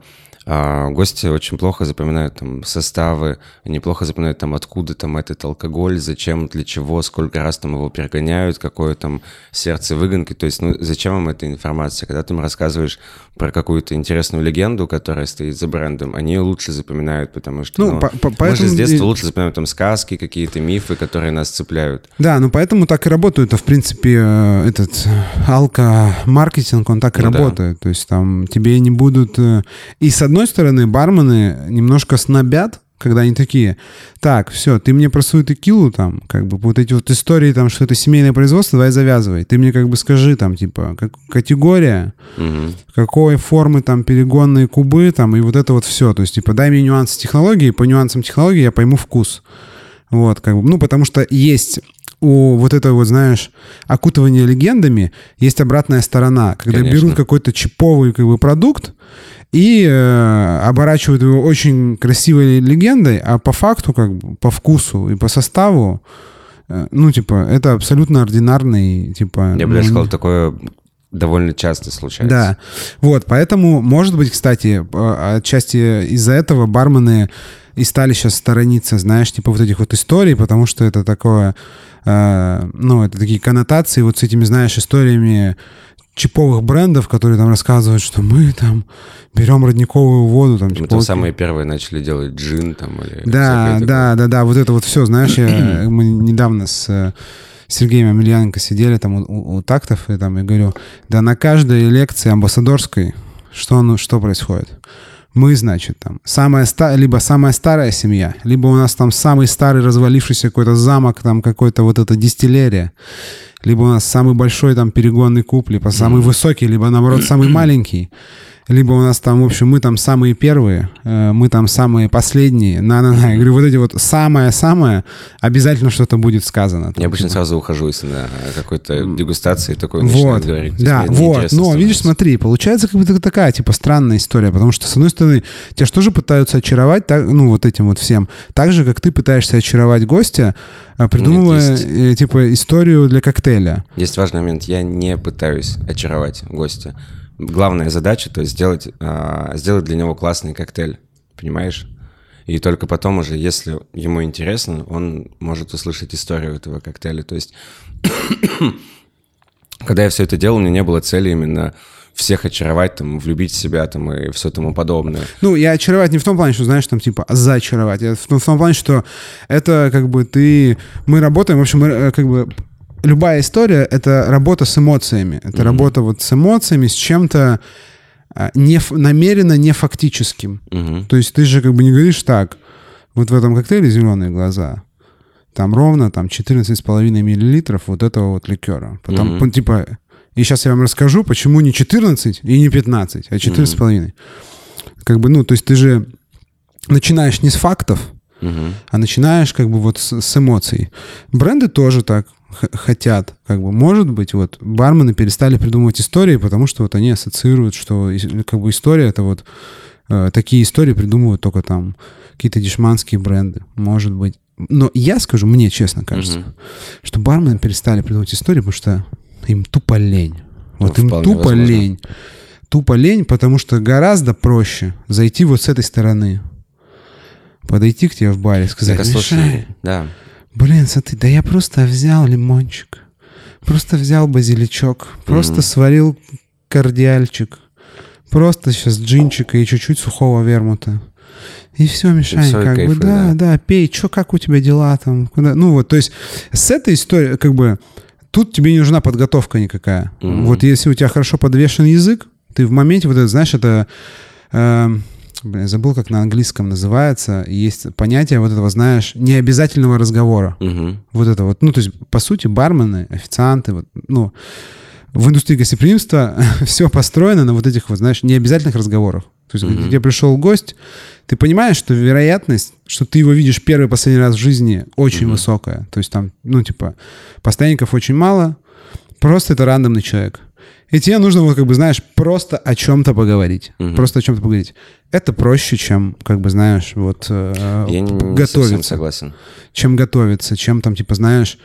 гости очень плохо запоминают там составы, они плохо запоминают там откуда там этот алкоголь, зачем, для чего, сколько раз там его перегоняют, какое там сердце выгонки. То есть, ну, зачем им эта информация? Когда ты им рассказываешь про какую-то интересную легенду, которая стоит за брендом, они ее лучше запоминают, потому что ну, ну, по -по мы же с детства лучше запоминаем там сказки, какие-то мифы, которые нас цепляют.
Да, ну поэтому так и работают. А в принципе, э, этот алко-маркетинг, он так и ну, работает. Да. То есть там тебе не будут... Э, и с одной стороны, бармены немножко снобят, когда они такие, так, все, ты мне про свою текилу там, как бы вот эти вот истории там, что это семейное производство, давай завязывай. Ты мне как бы скажи там, типа, как, категория, угу. какой формы там перегонные кубы там, и вот это вот все. То есть, типа, дай мне нюансы технологии, по нюансам технологии я пойму вкус. Вот, как бы, ну, потому что есть у вот этого вот, знаешь, окутывания легендами есть обратная сторона. Когда Конечно. берут какой-то чиповый как бы, продукт, и э, оборачивают его очень красивой легендой, а по факту, как бы, по вкусу и по составу, э, ну, типа, это абсолютно ординарный, типа...
Я бы даже ну, сказал, такое довольно часто случается.
Да, вот, поэтому, может быть, кстати, отчасти из-за этого бармены и стали сейчас сторониться, знаешь, типа вот этих вот историй, потому что это такое, э, ну, это такие коннотации вот с этими, знаешь, историями чиповых брендов, которые там рассказывают, что мы там берем родниковую воду. Там,
мы там самые первые начали делать джин там или...
Да, да, да, да, вот это вот все, знаешь, я, мы недавно с э, Сергеем Амельяненко сидели там у, у, у тактов, и там я говорю, да на каждой лекции амбассадорской что, ну, что происходит? Мы, значит, там, самая ста... либо самая старая семья, либо у нас там самый старый развалившийся какой-то замок, там какой-то вот эта дистиллерия, либо у нас самый большой там перегонный куб, либо самый высокий, либо наоборот самый маленький либо у нас там, в общем, мы там самые первые, э, мы там самые последние. На-на-на. Я говорю, вот эти вот самое-самое, обязательно что-то будет сказано.
Я обычно типа. сразу ухожу, если на какой-то дегустации такой
вот. говорить. Да, вот. Но, видишь, смотри, получается как бы такая, типа, странная история, потому что, с одной стороны, тебя же тоже пытаются очаровать, так, ну, вот этим вот всем. Так же, как ты пытаешься очаровать гостя, а, придумывая, Нет, есть... Э, типа, историю для коктейля.
Есть важный момент. Я не пытаюсь очаровать гостя главная задача, то есть сделать, а, сделать для него классный коктейль, понимаешь? И только потом уже, если ему интересно, он может услышать историю этого коктейля. То есть, когда я все это делал, у меня не было цели именно всех очаровать, там, влюбить в себя там, и все тому подобное.
Ну, я очаровать не в том плане, что, знаешь, там, типа, зачаровать. Я в том, в том плане, что это, как бы, ты... Мы работаем, в общем, мы, э, как бы, любая история — это работа с эмоциями. Это mm-hmm. работа вот с эмоциями, с чем-то а, не, намеренно не фактическим. Mm-hmm. То есть ты же как бы не говоришь так, вот в этом коктейле «Зеленые глаза», там ровно там 14,5 миллилитров вот этого вот ликера. Потом, mm-hmm. типа, и сейчас я вам расскажу, почему не 14 и не 15, а 14,5. Mm-hmm. Как бы, ну, то есть ты же начинаешь не с фактов, uh а начинаешь как бы вот с, с эмоций. Бренды тоже так хотят, как бы, может быть, вот бармены перестали придумывать истории, потому что вот они ассоциируют, что как бы история это вот э, такие истории придумывают только там какие-то дешманские бренды, может быть. Но я скажу, мне честно кажется, uh что бармены перестали придумывать истории, потому что им тупо лень. Вот ну, им тупо возможно. лень. Тупо лень, потому что гораздо проще зайти вот с этой стороны. Подойти к тебе в баре и сказать, так, слушай,
да.
Блин, смотри, да я просто взял лимончик, просто взял базиличок, просто mm-hmm. сварил кардиальчик, просто сейчас джинчика и чуть-чуть сухого вермута. И все, Мишань, и все, как кайфы, бы, да, да, да, пей, что, как у тебя дела там, куда, ну вот, то есть с этой историей, как бы, тут тебе не нужна подготовка никакая. Mm-hmm. Вот если у тебя хорошо подвешен язык, ты в моменте вот это, знаешь, это... Э, блин, забыл, как на английском называется. Есть понятие вот этого, знаешь, необязательного разговора. Mm-hmm. Вот это вот. Ну, то есть, по сути, бармены, официанты, вот, ну, в индустрии гостеприимства все построено на вот этих вот, знаешь, необязательных разговорах. То есть, mm-hmm. где пришел гость, ты понимаешь, что вероятность, что ты его видишь первый последний раз в жизни, очень mm-hmm. высокая. То есть там, ну, типа, постоянников очень мало, просто это рандомный человек. И тебе нужно, вот, как бы, знаешь, просто о чем-то поговорить. Mm-hmm. Просто о чем-то поговорить. Это проще, чем, как бы, знаешь, вот э, Я не, готовиться. Не
согласен.
Чем готовиться, чем там, типа, знаешь,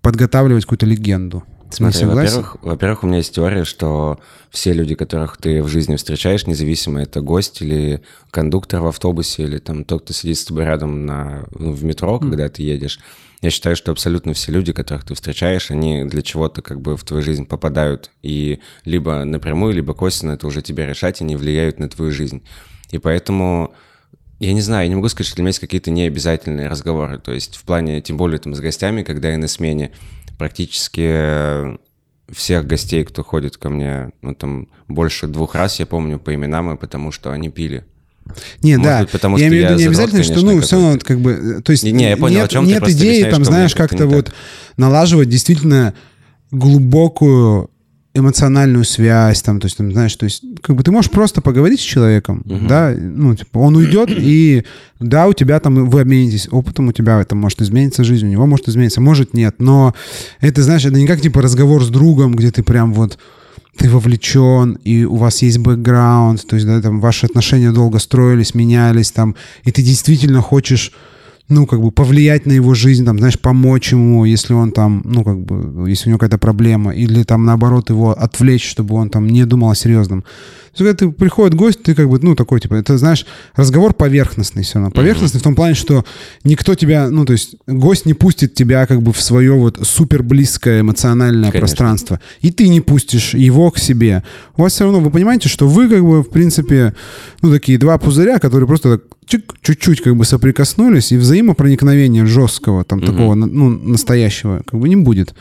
подготавливать какую-то легенду.
Смотри, во-первых, во-первых, у меня есть теория, что все люди, которых ты в жизни встречаешь, независимо это гость или кондуктор в автобусе, или там тот, кто сидит с тобой рядом на, ну, в метро, mm. когда ты едешь, я считаю, что абсолютно все люди, которых ты встречаешь, они для чего-то как бы в твою жизнь попадают. И либо напрямую, либо косвенно это уже тебе решать, они влияют на твою жизнь. И поэтому я не знаю, я не могу сказать, что для меня есть какие-то необязательные разговоры. То есть в плане, тем более там с гостями, когда я на смене, практически всех гостей, кто ходит ко мне, ну, там, больше двух раз, я помню по именам, и потому что они пили.
Не, Может да, быть, потому я имею в виду не обязательно, конечно, что, ну, все равно, как бы, то есть не, я понял, нет, о чем нет идеи, там, знаешь, как-то вот налаживать действительно глубокую эмоциональную связь, там, то есть, там, знаешь, то есть, как бы ты можешь просто поговорить с человеком, uh-huh. да, ну, типа, он уйдет, и да, у тебя там, вы обменитесь опытом, у тебя это может измениться жизнь, у него может измениться, может нет, но это, знаешь, это не как, типа, разговор с другом, где ты прям вот, ты вовлечен, и у вас есть бэкграунд, то есть, да, там, ваши отношения долго строились, менялись, там, и ты действительно хочешь ну, как бы повлиять на его жизнь, там, знаешь, помочь ему, если он там, ну, как бы, если у него какая-то проблема, или там, наоборот, его отвлечь, чтобы он там не думал о серьезном. То есть, когда ты приходит гость, ты как бы, ну, такой, типа, это, знаешь, разговор поверхностный все равно. Поверхностный uh-huh. в том плане, что никто тебя, ну, то есть, гость не пустит тебя как бы в свое вот супер близкое эмоциональное Конечно. пространство. И ты не пустишь его к себе. У вас все равно, вы понимаете, что вы как бы, в принципе, ну, такие два пузыря, которые просто так чуть-чуть как бы соприкоснулись, и взаимопроникновения жесткого, там, угу. такого, ну, настоящего, как бы не будет.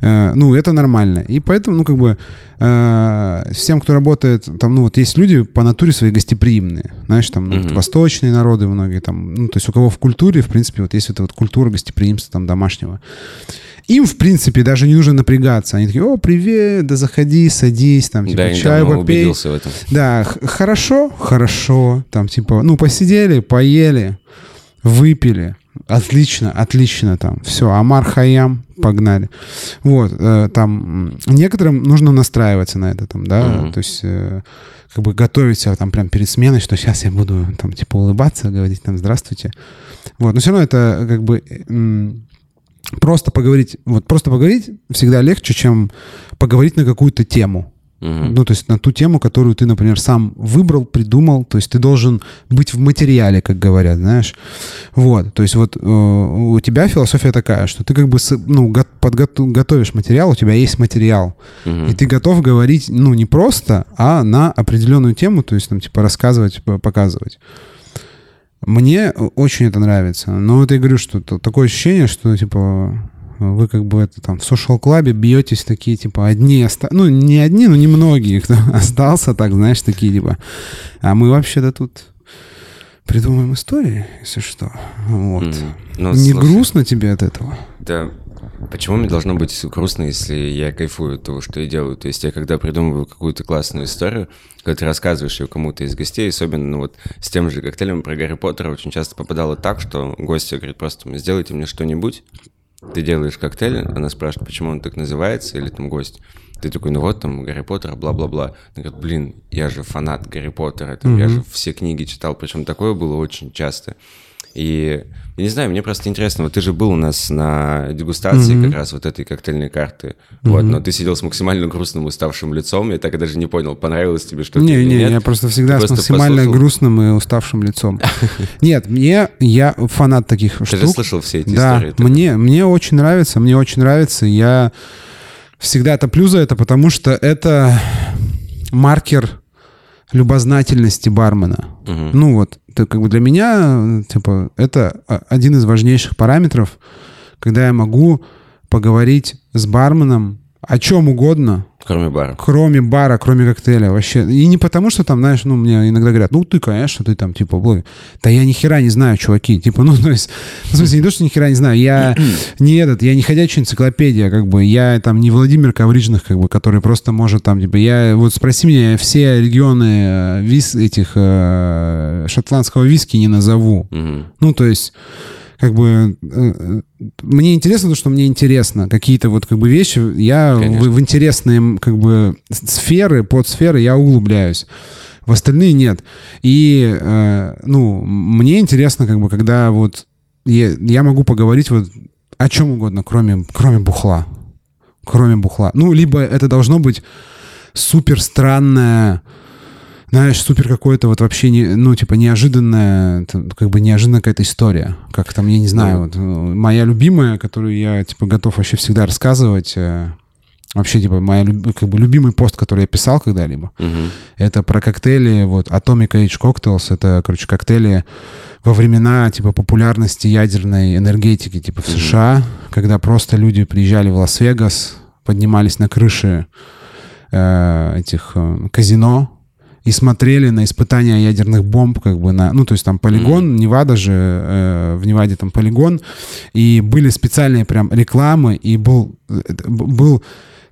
Э, ну, это нормально. И поэтому, ну, как бы, э, всем, кто работает, там, ну, вот есть люди по натуре свои гостеприимные, знаешь, там, ну, угу. восточные народы многие, там, ну, то есть у кого в культуре, в принципе, вот есть эта вот культура гостеприимства, там, домашнего. Им, в принципе, даже не нужно напрягаться. Они такие, о, привет, да заходи, садись, там, типа, да, чай попей. убедился в этом. Да, хорошо, хорошо, там, типа, ну, посидели, поели, выпили, Отлично, отлично там. Все, Амар Хаям, погнали. Вот, э, там некоторым нужно настраиваться на это, там, да, mm-hmm. то есть э, как бы готовить себя там прям перед сменой, что сейчас я буду там типа улыбаться, говорить там здравствуйте. Вот, но все равно это как бы просто поговорить, вот просто поговорить всегда легче, чем поговорить на какую-то тему. Ну, то есть на ту тему, которую ты, например, сам выбрал, придумал. То есть ты должен быть в материале, как говорят, знаешь. Вот. То есть вот э, у тебя философия такая, что ты как бы ну, подготовишь материал, у тебя есть материал. Угу. И ты готов говорить, ну, не просто, а на определенную тему, то есть там типа рассказывать, показывать. Мне очень это нравится. Но вот я говорю, что такое ощущение, что типа вы как бы это там в social-клабе бьетесь такие, типа, одни, оста... ну, не одни, но немногие, кто остался так, знаешь, такие, типа, а мы вообще-то тут придумаем истории, если что. Вот. Mm, ну, не слушай, грустно тебе от этого?
Да. Почему мне должно быть грустно, если я кайфую от того, что я делаю? То есть я когда придумываю какую-то классную историю, когда ты рассказываешь ее кому-то из гостей, особенно ну, вот с тем же коктейлем про Гарри Поттера, очень часто попадало так, что гости говорят просто, сделайте мне что-нибудь, ты делаешь коктейль, она спрашивает, почему он так называется, или там гость. Ты такой, ну вот там Гарри Поттер, бла-бла-бла. Она говорит, блин, я же фанат Гарри Поттера, там, mm-hmm. я же все книги читал, причем такое было очень часто. И я не знаю, мне просто интересно, вот ты же был у нас на дегустации mm-hmm. как раз вот этой коктейльной карты, mm-hmm. вот, но ты сидел с максимально грустным, уставшим лицом, я так и даже не понял, понравилось тебе что-то
не,
или
не,
нет.
я просто всегда ты с максимально послушал? грустным и уставшим лицом. Нет, мне, я фанат таких штук.
Ты же слышал все эти
да,
истории.
Да, мне, мне очень нравится, мне очень нравится, я всегда топлю за это, потому что это маркер любознательности бармена. Угу. Ну вот, это как бы для меня, типа, это один из важнейших параметров, когда я могу поговорить с барменом о чем угодно,
Кроме бара.
Кроме бара, кроме коктейля вообще. И не потому, что там, знаешь, ну, мне иногда говорят, ну, ты, конечно, ты там, типа, блог. Да я ни хера не знаю, чуваки. Типа, ну, то есть, в смысле, не то, что ни хера не знаю, я не этот, я не ходячая энциклопедия, как бы, я там не Владимир Коврижных, как бы, который просто может там, типа, я, вот спроси меня, все регионы э, вис, этих э, шотландского виски не назову. Ну, то есть как бы э, э, мне интересно то, что мне интересно. Какие-то вот как бы вещи, я в, в интересные как бы сферы, подсферы я углубляюсь. В остальные нет. И, э, ну, мне интересно, как бы, когда вот я, я могу поговорить вот о чем угодно, кроме, кроме бухла. Кроме бухла. Ну, либо это должно быть супер странное знаешь, супер какое-то вот вообще, не, ну, типа, неожиданная, как бы неожиданная какая-то история. Как там, я не знаю, вот, моя любимая, которую я, типа, готов вообще всегда рассказывать, э, вообще, типа, моя, как бы, любимый пост, который я писал когда-либо, uh-huh. это про коктейли, вот, Atomic Age Cocktails, это, короче, коктейли во времена, типа, популярности ядерной энергетики, типа, в США, uh-huh. когда просто люди приезжали в Лас-Вегас, поднимались на крыши э, этих э, казино, и смотрели на испытания ядерных бомб, как бы на, ну то есть там полигон, mm-hmm. Невада же, э, в Неваде там полигон, и были специальные прям рекламы, и был был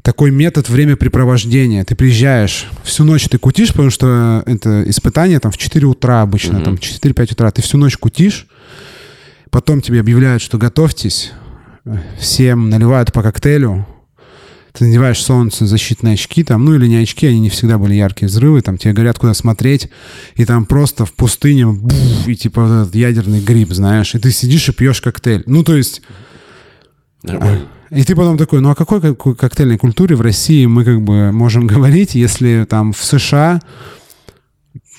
такой метод времяпрепровождения. Ты приезжаешь, всю ночь ты кутишь, потому что это испытание там в 4 утра обычно, mm-hmm. там 4-5 утра, ты всю ночь кутишь, потом тебе объявляют, что готовьтесь, всем наливают по коктейлю, ты надеваешь солнцезащитные очки, там, ну или не очки, они не всегда были яркие взрывы, там тебе говорят, куда смотреть, и там просто в пустыне, буф, и типа вот этот ядерный гриб, знаешь, и ты сидишь и пьешь коктейль. Ну, то есть... Нормально. И ты потом такой, ну о какой коктейльной культуре в России мы как бы можем говорить, если там в США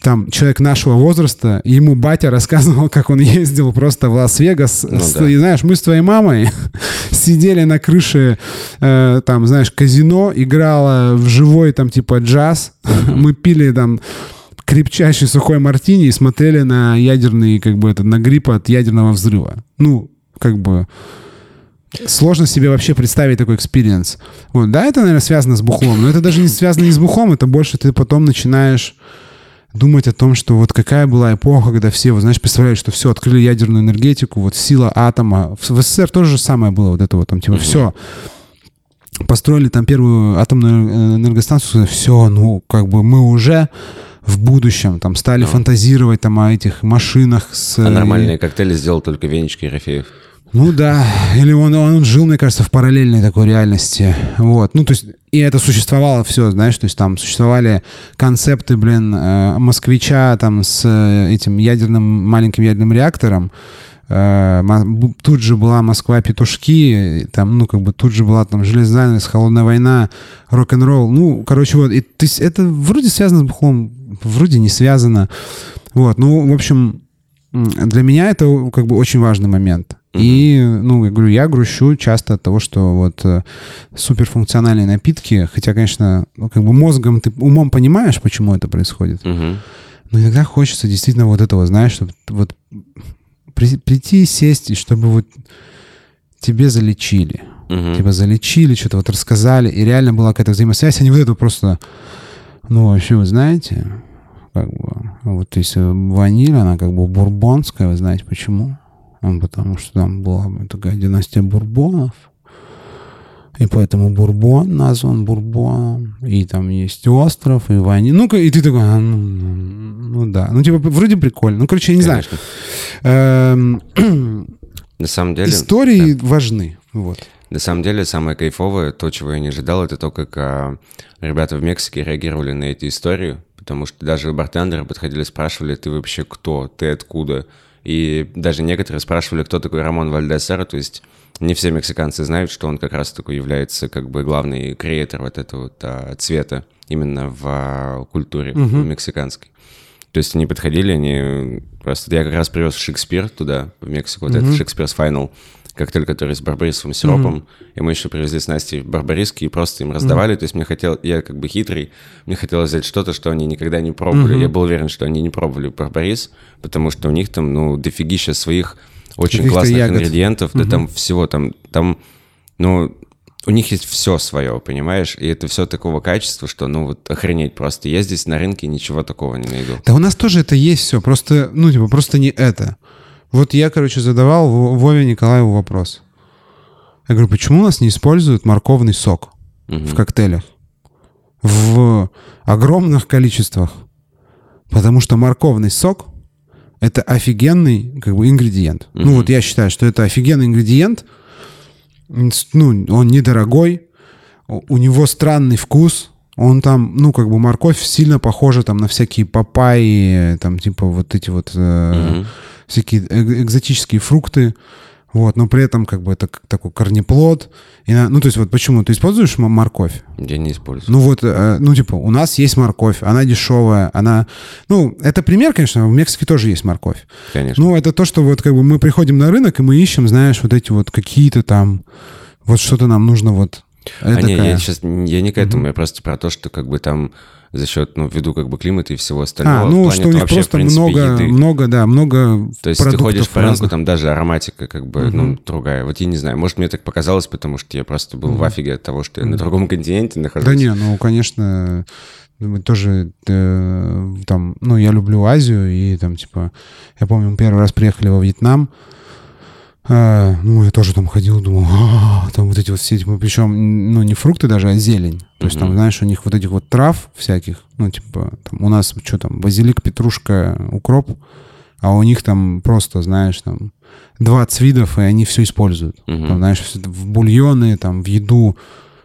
там человек нашего возраста, ему батя рассказывал, как он ездил просто в Лас-Вегас. Ну, с, да. И знаешь, мы с твоей мамой сидели на крыше, э, там, знаешь, казино, играла в живой там типа джаз. мы пили там крепчайший сухой мартини и смотрели на ядерный, как бы, это, на грипп от ядерного взрыва. Ну, как бы... Сложно себе вообще представить такой experience. Вот, да, это, наверное, связано с бухлом, но это даже не связано не с бухлом, это больше ты потом начинаешь думать о том, что вот какая была эпоха, когда все, вот, знаешь, представляют, что все, открыли ядерную энергетику, вот сила атома. В, СССР тоже самое было, вот это вот, там, типа, все. Построили там первую атомную энергостанцию, все, ну, как бы мы уже в будущем, там, стали ну. фантазировать там о этих машинах с...
А нормальные коктейли сделал только Венечка Ерофеев.
Ну да, или он, он жил, мне кажется, в параллельной такой реальности. Вот. Ну, то есть, и это существовало все, знаешь, то есть там существовали концепты, блин, э, москвича там с э, этим ядерным, маленьким ядерным реактором, Э, тут же была Москва петушки, там, ну, как бы тут же была там железная холодная война, рок-н-ролл. Ну, короче, вот. И, то есть это вроде связано с бухлом, вроде не связано. Вот, ну, в общем, для меня это как бы очень важный момент. И, ну, я говорю, я грущу часто от того, что вот э, суперфункциональные напитки, хотя, конечно, ну, как бы мозгом ты умом понимаешь, почему это происходит, но иногда хочется действительно вот этого, знаешь, чтобы вот при- прийти, сесть, и чтобы вот тебе залечили. Типа залечили, что-то вот рассказали, и реально была какая-то взаимосвязь, а не вот это просто, ну, вообще, вы знаете, как бы, вот если ваниль, она как бы бурбонская, вы знаете почему? Ну, потому что там была такая династия бурбонов, и поэтому бурбон назван бурбоном, и там есть остров, и ваниль. Ну-ка, и ты такой, а, ну, ну, ну да. Ну, типа, вроде прикольно. Ну, короче, я не знаю.
Конечно.
Эм,
На самом деле...
Истории важны. Вот.
На самом деле, самое кайфовое, то, чего я не ожидал, это то, как а, ребята в Мексике реагировали на эти истории, потому что даже бартендеры подходили, спрашивали, ты вообще кто, ты откуда? И даже некоторые спрашивали, кто такой Рамон Вальдесер, то есть не все мексиканцы знают, что он как раз такой является как бы главный креатор вот этого вот, а, цвета именно в а, культуре мексиканской. То есть они подходили, они просто... Я как раз привез Шекспир туда, в Мексику, вот этот Шекспир's Final, коктейль, который с барбарисовым сиропом. И мы еще привезли с Настей барбариски и просто им раздавали. То есть мне хотел... Я как бы хитрый, мне хотелось взять что-то, что они никогда не пробовали. Я был уверен, что они не пробовали барбарис, потому что у них там, ну, дофигища своих очень классных
ягод.
ингредиентов. Да там всего, там, там, ну, у них есть все свое, понимаешь? И это все такого качества, что, ну, вот охренеть просто. Я здесь на рынке ничего такого не найду.
Да у нас тоже это есть все, просто, ну, типа, просто не это. Вот я, короче, задавал Вове Николаеву вопрос. Я говорю, почему у нас не используют морковный сок в коктейлях? В огромных количествах. Потому что морковный сок — это офигенный, как бы, ингредиент. Ну, вот я считаю, что это офигенный ингредиент. Ну, он недорогой, у него странный вкус, он там, ну, как бы морковь сильно похожа там на всякие папайи, там, типа вот эти вот э, всякие э- экзотические фрукты, вот, но при этом как бы это такой корнеплод. И, ну, то есть вот почему? Ты используешь морковь?
Я не использую.
Ну вот, э, ну типа, у нас есть морковь, она дешевая, она... Ну, это пример, конечно, в Мексике тоже есть морковь.
Конечно.
Ну, это то, что вот как бы мы приходим на рынок, и мы ищем, знаешь, вот эти вот какие-то там... Вот что-то нам нужно вот...
А не, я сейчас я не к этому, я просто про то, что как бы там за счет, ну, ввиду как бы климата и всего остального.
А, ну, что у них
вообще,
просто
принципе,
много,
еды.
много, да, много
То есть ты ходишь по рынку, там даже ароматика как бы, ну, другая. Вот я не знаю, может, мне так показалось, потому что я просто был в афиге от того, что я на другом континенте нахожусь.
Да не, ну, конечно, мы тоже э, там, ну, я люблю Азию, и там, типа, я помню, мы первый раз приехали во Вьетнам, а, ну, я тоже там ходил, думал, «А, там вот эти вот все, типа, причем, ну, не фрукты даже, а зелень. То есть там, знаешь, у них вот этих вот трав всяких, ну, типа, там, у нас, что там, базилик, петрушка, укроп, а у них там просто, знаешь, там 20 видов, и они все используют.
Мгм.
Там, знаешь, в бульоны, там, в еду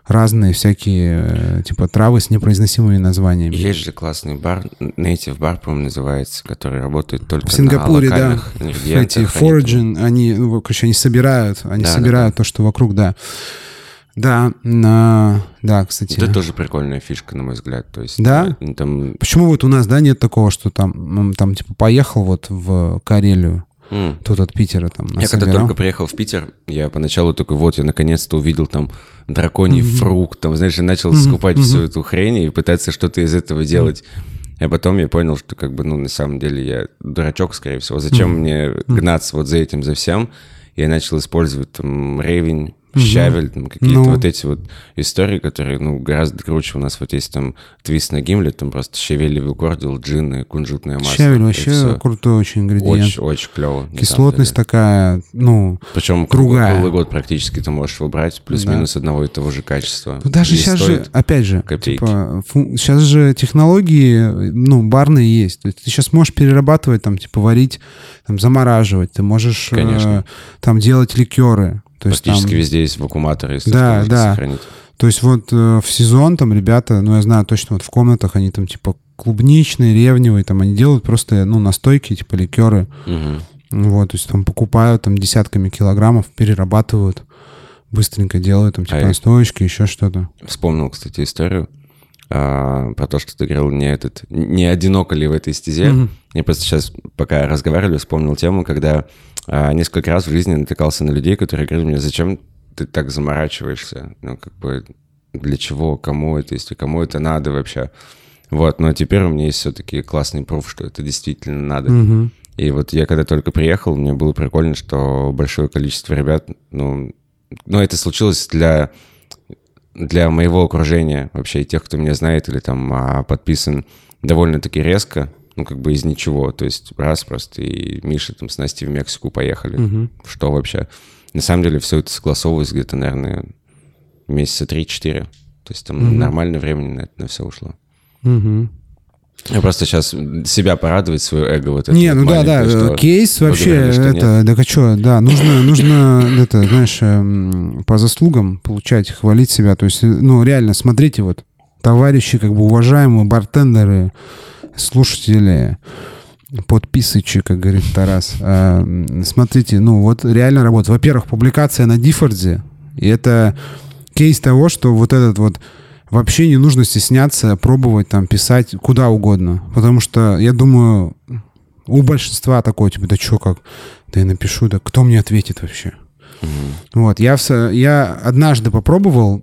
разные всякие, э, типа, травы с непроизносимыми названиями.
Есть же классный бар, Native бар, по-моему, называется, который работает только
В Сингапуре,
на
да. Эти
там-
Foraging, они, ну, короче, они собирают, они
Да, да,
собирают то, что вокруг, да. Да, на, да, кстати.
Это тоже прикольная фишка, на мой взгляд. То есть,
Да?
э, Там,
Почему вот у нас, да, нет такого, что там, там, типа, поехал вот в Карелию,
м.
тут от Питера там
Я когда только приехал в Питер, я поначалу такой, вот, я наконец-то увидел там драконий фрукт, там, знаешь, и начал скупать всю эту хрень и пытаться что-то из этого делать. А потом я понял, что как бы, ну, на самом деле я дурачок, скорее всего. Зачем мне гнаться вот за этим, за всем? Я начал использовать там щавель, там, какие-то
Ну.
вот эти вот истории, которые, ну, гораздо круче. У нас вот есть там твист на гимле, там просто щавелевый кордил, джин и кунжутное масло.
Щавель вообще крутой очень ингредиент.
Очень, очень клево.
Кислотность такая, ну,
Причем
Другая.
круглый год практически ты можешь выбрать плюс-минус одного и того же качества.
Ну, даже
И
сейчас же, опять же,
копейки.
типа, сейчас же технологии, ну, барные есть. То есть ты сейчас можешь перерабатывать, там, типа, варить, там, замораживать. Ты можешь э, там делать ликеры. То есть,
Практически
там,
везде есть вакууматоры, если
Да, да.
сохранить.
То есть вот э, в сезон там ребята, ну, я знаю точно, вот в комнатах они там, типа, клубничные, ревневые, там они делают просто, ну, настойки, типа, ликеры.
Мгм.
Вот, то есть там покупают там десятками килограммов, перерабатывают, быстренько делают там типа
А
настоечки, еще что-то.
Вспомнил, кстати, историю а, про то, что ты говорил, не этот, не одиноко ли в этой стезе.
Мгм.
Я просто сейчас, пока разговаривали, вспомнил тему, когда несколько раз в жизни натыкался на людей, которые говорили мне, зачем ты так заморачиваешься? Ну, как бы, для чего, кому это, если кому это надо вообще? Вот, но теперь у меня есть все-таки классный пруф, что это действительно надо.
Мгм.
И вот я когда только приехал, мне было прикольно, что большое количество ребят, ну, ну это случилось для, для моего окружения вообще, и тех, кто меня знает или там а, подписан довольно-таки резко, ну, как бы из ничего. То есть раз просто, и Миша там с Настей в Мексику поехали.
Мгм.
Что вообще? На самом деле все это согласовывалось где-то, наверное, месяца 3-4. То есть там
Мгм.
нормально времени на это на все ушло.
Мгм.
Я просто сейчас себя порадовать, свое эго вот это
Не,
вот
ну да, да,
что-
кейс вообще,
говорили, что
это, да что, да, нужно, нужно, это, знаешь, эм, по заслугам получать, хвалить себя, то есть, э, ну, реально, смотрите, вот, товарищи, как бы, уважаемые бартендеры, слушатели, подписычи, как говорит Тарас, м, смотрите, ну, вот реально работает. Во-первых, публикация на Диффорде, и это кейс того, что вот этот вот вообще не нужно стесняться пробовать там писать куда угодно. Потому что, я думаю, у большинства такое, типа, да что как? Да я напишу, да кто мне ответит вообще?
Мгм.
Вот, я, я однажды попробовал,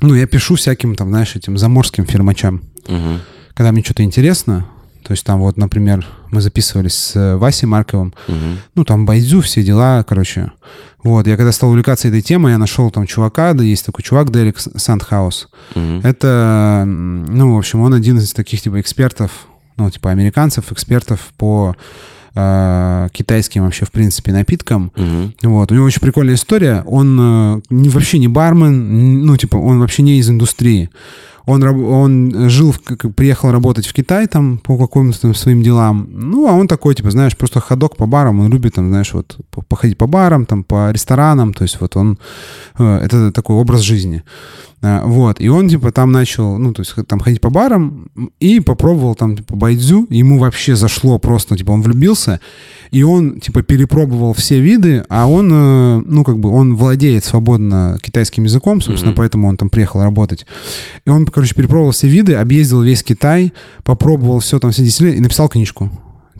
ну, я пишу всяким там, знаешь, этим заморским фирмачам,
Мгм.
Когда мне что-то интересно, то есть там вот, например, мы записывались с э, Васей Марковым,
Мгм.
ну, там, Байдзю, все дела, короче. Вот, я когда стал увлекаться этой темой, я нашел там чувака, да, есть такой чувак, Дерек Сандхаус.
Мгм.
Это, ну, в общем, он один из таких, типа, экспертов, ну, типа, американцев, экспертов по э, китайским вообще, в принципе, напиткам.
Мгм.
Вот, у него очень прикольная история. Он э, вообще не бармен, ну, типа, он вообще не из индустрии. Он, он жил, приехал работать в Китай там по каким-то своим делам. Ну, а он такой, типа, знаешь, просто ходок по барам. Он любит там, знаешь, вот по- походить по барам, там, по ресторанам. То есть вот он... э, Это такой образ жизни. А, Вот. И он, типа, там начал, ну, то есть там ходить по барам и попробовал там, типа, байдзю. Ему вообще зашло просто, типа, он влюбился. И он, типа, перепробовал все виды, а он, э, ну, как бы, он владеет свободно китайским языком, собственно,
Мгм.
поэтому он там приехал работать. И он, короче, перепробовал все виды, объездил весь Китай, попробовал все там, все десятилетия и написал книжку,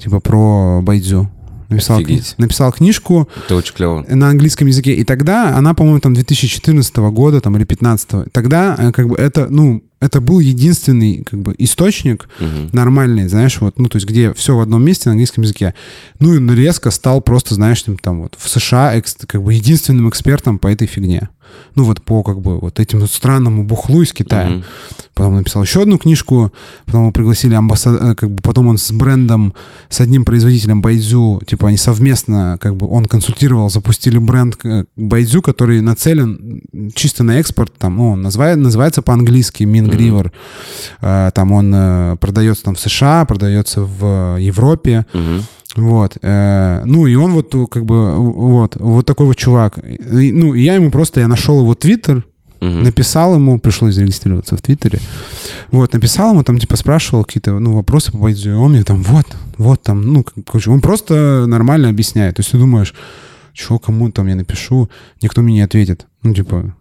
типа, про байдзю. Написал, кни- написал книжку,
Это очень клево.
на английском языке. И тогда она, по-моему, там 2014 года там, или 2015. Тогда э, как бы это, ну, это был единственный как бы источник
Мгм.
нормальный, знаешь, вот, ну, то есть где все в одном месте на английском языке. Ну, и резко стал просто, знаешь, там, там вот в США экс- как бы единственным экспертом по этой фигне. Ну, вот по как бы вот этим странному бухлу из Китая.
Мгм.
Потом написал еще одну книжку, потом его пригласили амбассадор, как бы потом он с брендом, с одним производителем Байдзю, типа они совместно, как бы он консультировал, запустили бренд э, Байдзю, который нацелен чисто на экспорт, там, ну, он называет, называется по-английски Мингривер, Э, там он э, продается там в США, продается в Европе,
Мгм.
Вот. э, ну, и он вот, как бы, вот, вот такой вот чувак. И, ну, и я ему просто, я нашел его твиттер,
Мгм.
написал ему, пришлось зарегистрироваться в Твиттере. Вот, написал ему, там, типа, спрашивал какие-то, ну, вопросы по. И он мне там, вот, вот там, ну, короче, он просто нормально объясняет. То есть ты думаешь, что кому там я напишу, никто мне не ответит. Ну, типа,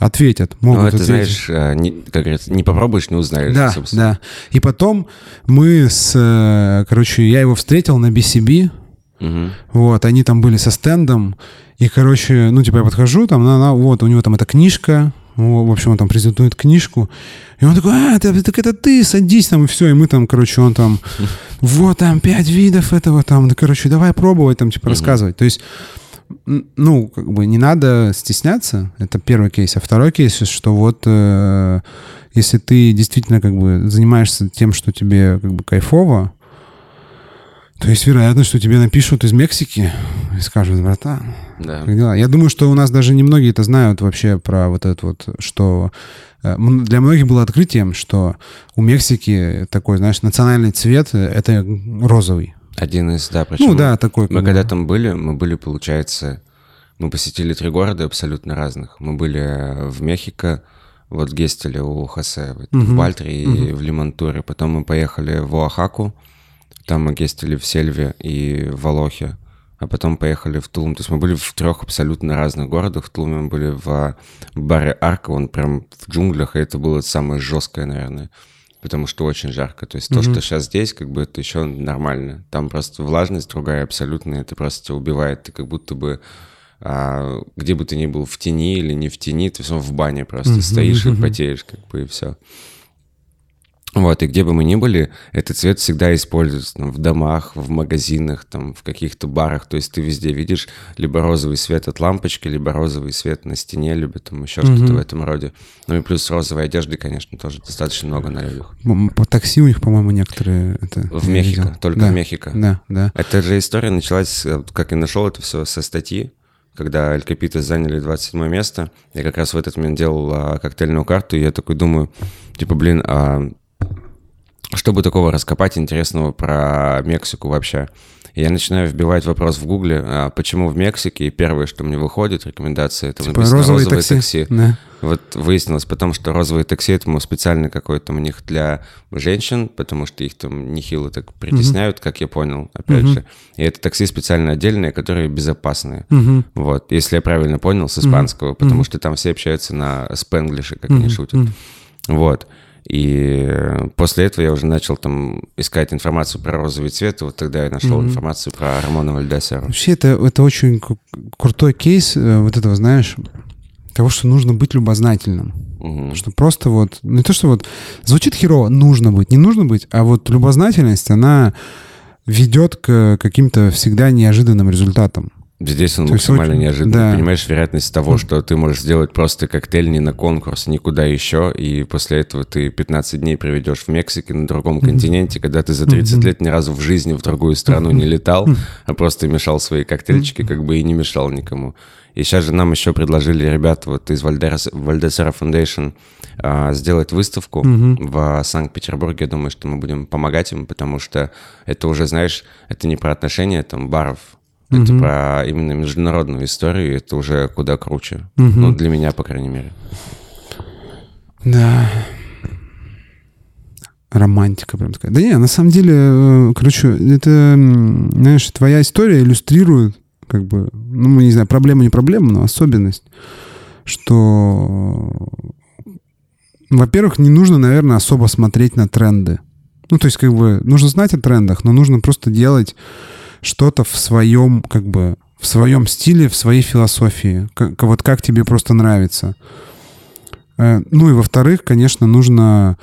ответят, могут
Ну, это,
ответить.
знаешь, а, не- как говорится, не попробуешь, не узнаешь.
Да,
собственно.
да. И потом мы с, э, короче, я его встретил на BCB,
Мгм.
вот, они там были со стендом, и, короче, ну, типа, я подхожу, там, на, на, вот, у него там эта книжка, ну, в общем, он там презентует книжку, и он такой, а, это, так это ты, садись там, и все, и мы там, короче, он там, вот, там, пять видов этого, там, да, короче, давай пробовать, там, типа, рассказывать. То есть, ну, как бы не надо стесняться, это первый кейс. А второй кейс, что вот, э, если ты действительно, как бы, занимаешься тем, что тебе, как бы, кайфово, то есть вероятность, что тебе напишут из Мексики и скажут, братан,
Да.
как дела? Я думаю, что у нас даже немногие это знают вообще про вот это вот, что э, для многих было открытием, что у Мексики такой, знаешь, национальный цвет это розовый.
Один из, да, причем
Ну да, такой.
мы когда там были, мы были, получается, мы посетили три города абсолютно разных. Мы были э, в Мехико, вот в Гестеле у Хосе, вот в
Мгм.
Бальтре и в Лимонтуре. Потом мы поехали в Оахаку, Там мы гестили в Сельве и в Волохе, а потом поехали в Тулум. То есть мы были в трех абсолютно разных городах. В Тулуме мы были в баре Арка, он прям в джунглях, и это было самое жесткое, наверное потому что очень жарко. То есть mm-hmm. то, что сейчас здесь, как бы это еще нормально. Там просто влажность другая абсолютно, это просто тебя убивает. Ты как будто бы а, где бы ты ни был, в тени или не в тени, ты все в бане просто mm-hmm. стоишь и потеешь, как бы, и все. Вот, и где бы мы ни были, этот цвет всегда используется там, в домах, в магазинах, там, в каких-то барах. То есть ты везде видишь либо розовый свет от лампочки, либо розовый свет на стене, либо там еще mm-hmm. что-то в этом роде. Ну и плюс розовой одежды, конечно, тоже достаточно много на людях.
По такси у них, по-моему, некоторые... Это
в Мехико, видел. только
да.
в Мехико.
Да, да.
Эта же история началась, э, как я нашел это все, со статьи, когда Эль Капитес заняли 27 место. Я как раз в этот момент делал а, коктейльную карту, и я такой думаю, типа, блин, а чтобы такого раскопать интересного про Мексику вообще. И я начинаю вбивать вопрос в Гугле, а почему в Мексике, и первое, что мне выходит, рекомендация, это
типа написано розовое такси. такси. Да.
Вот выяснилось потому что розовые такси, это специально какой-то у них для женщин, потому что их там нехило так притесняют, угу. как я понял, опять угу. же. И это такси специально отдельные, которые безопасные. Угу. Вот, если я правильно понял, с испанского, угу. потому что там все общаются на спенглише, как угу. они шутят. Угу. Вот. И после этого я уже начал там искать информацию про розовый цвет, и вот тогда я нашел mm-hmm. информацию про Рамона Вальдесера.
Вообще это, это очень крутой кейс э, вот этого, знаешь, того, что нужно быть любознательным. Угу. Что просто вот, не то, что вот, звучит херово, нужно быть, не нужно быть, а вот любознательность, она ведет к каким-то всегда неожиданным результатам.
Здесь он То максимально очень... неожиданный. Да. Понимаешь, вероятность того, что ты можешь сделать просто коктейль не на конкурс, никуда еще, и после этого ты 15 дней проведешь в Мексике, на другом mm-hmm. континенте, когда ты за 30 mm-hmm. лет ни разу в жизни в другую страну mm-hmm. не летал, а просто мешал свои коктейльчики, как бы и не мешал никому. И сейчас же нам еще предложили ребята вот из Вальдесера Foundation а, сделать выставку mm-hmm. в Санкт-Петербурге. Я думаю, что мы будем помогать им, потому что это уже, знаешь, это не про отношения там баров, Mm-hmm. Это про именно международную историю, это уже куда круче. Mm-hmm. Ну, для меня, по крайней мере.
Да. Романтика, прям сказать. Да не, на самом деле, э, короче, это, знаешь, твоя история иллюстрирует, как бы, ну, не знаю, проблема не проблема, но особенность, что, во-первых, не нужно, наверное, особо смотреть на тренды. Ну, то есть, как бы, нужно знать о трендах, но нужно просто делать что-то в своем, как бы, в своем стиле, в своей философии. Как, вот как тебе просто нравится. Э, ну и во-вторых, конечно, нужно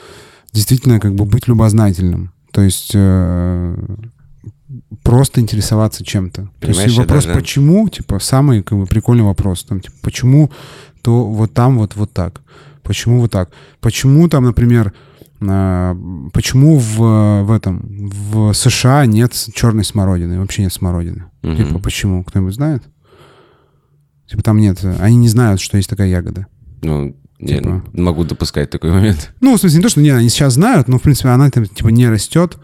действительно как бы быть любознательным. То есть э, просто интересоваться чем-то. То есть вопрос даже... почему, типа, самый как бы прикольный вопрос. Там, типа, почему то вот там вот вот так? Почему вот так? Почему там, например, почему в, в этом в США нет черной смородины, вообще нет смородины? Угу. Типа почему? Кто-нибудь знает? Типа там нет, они не знают, что есть такая ягода.
Ну, типа. я могу допускать такой момент.
Ну, в смысле, не то, что не, они сейчас знают, но, в принципе, она там, типа, не растет.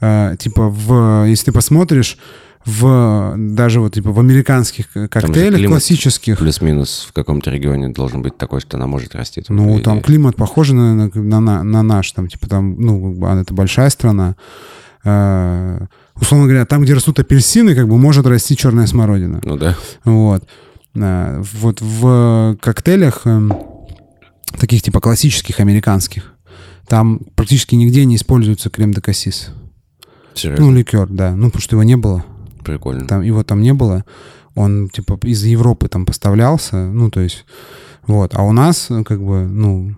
Э, типа, в, если ты посмотришь, в даже вот типа в американских коктейлях классических.
Плюс-минус в каком-то регионе должен быть такой, что она может расти.
Ну, там климат похож на, на, на, на наш, там, типа там, ну, это большая страна. Э, условно говоря, там, где растут апельсины, как бы может расти черная смородина.
Ну да.
Вот. Э, вот в коктейлях э, таких типа классических американских, там практически нигде не используется крем де кассис.
Серьезно?
Ну, ликер, да. Ну, потому что его не было.
Прикольно.
Там, его там не было. Он, типа, из Европы там поставлялся. Ну, то есть, вот. А у нас, как бы, ну,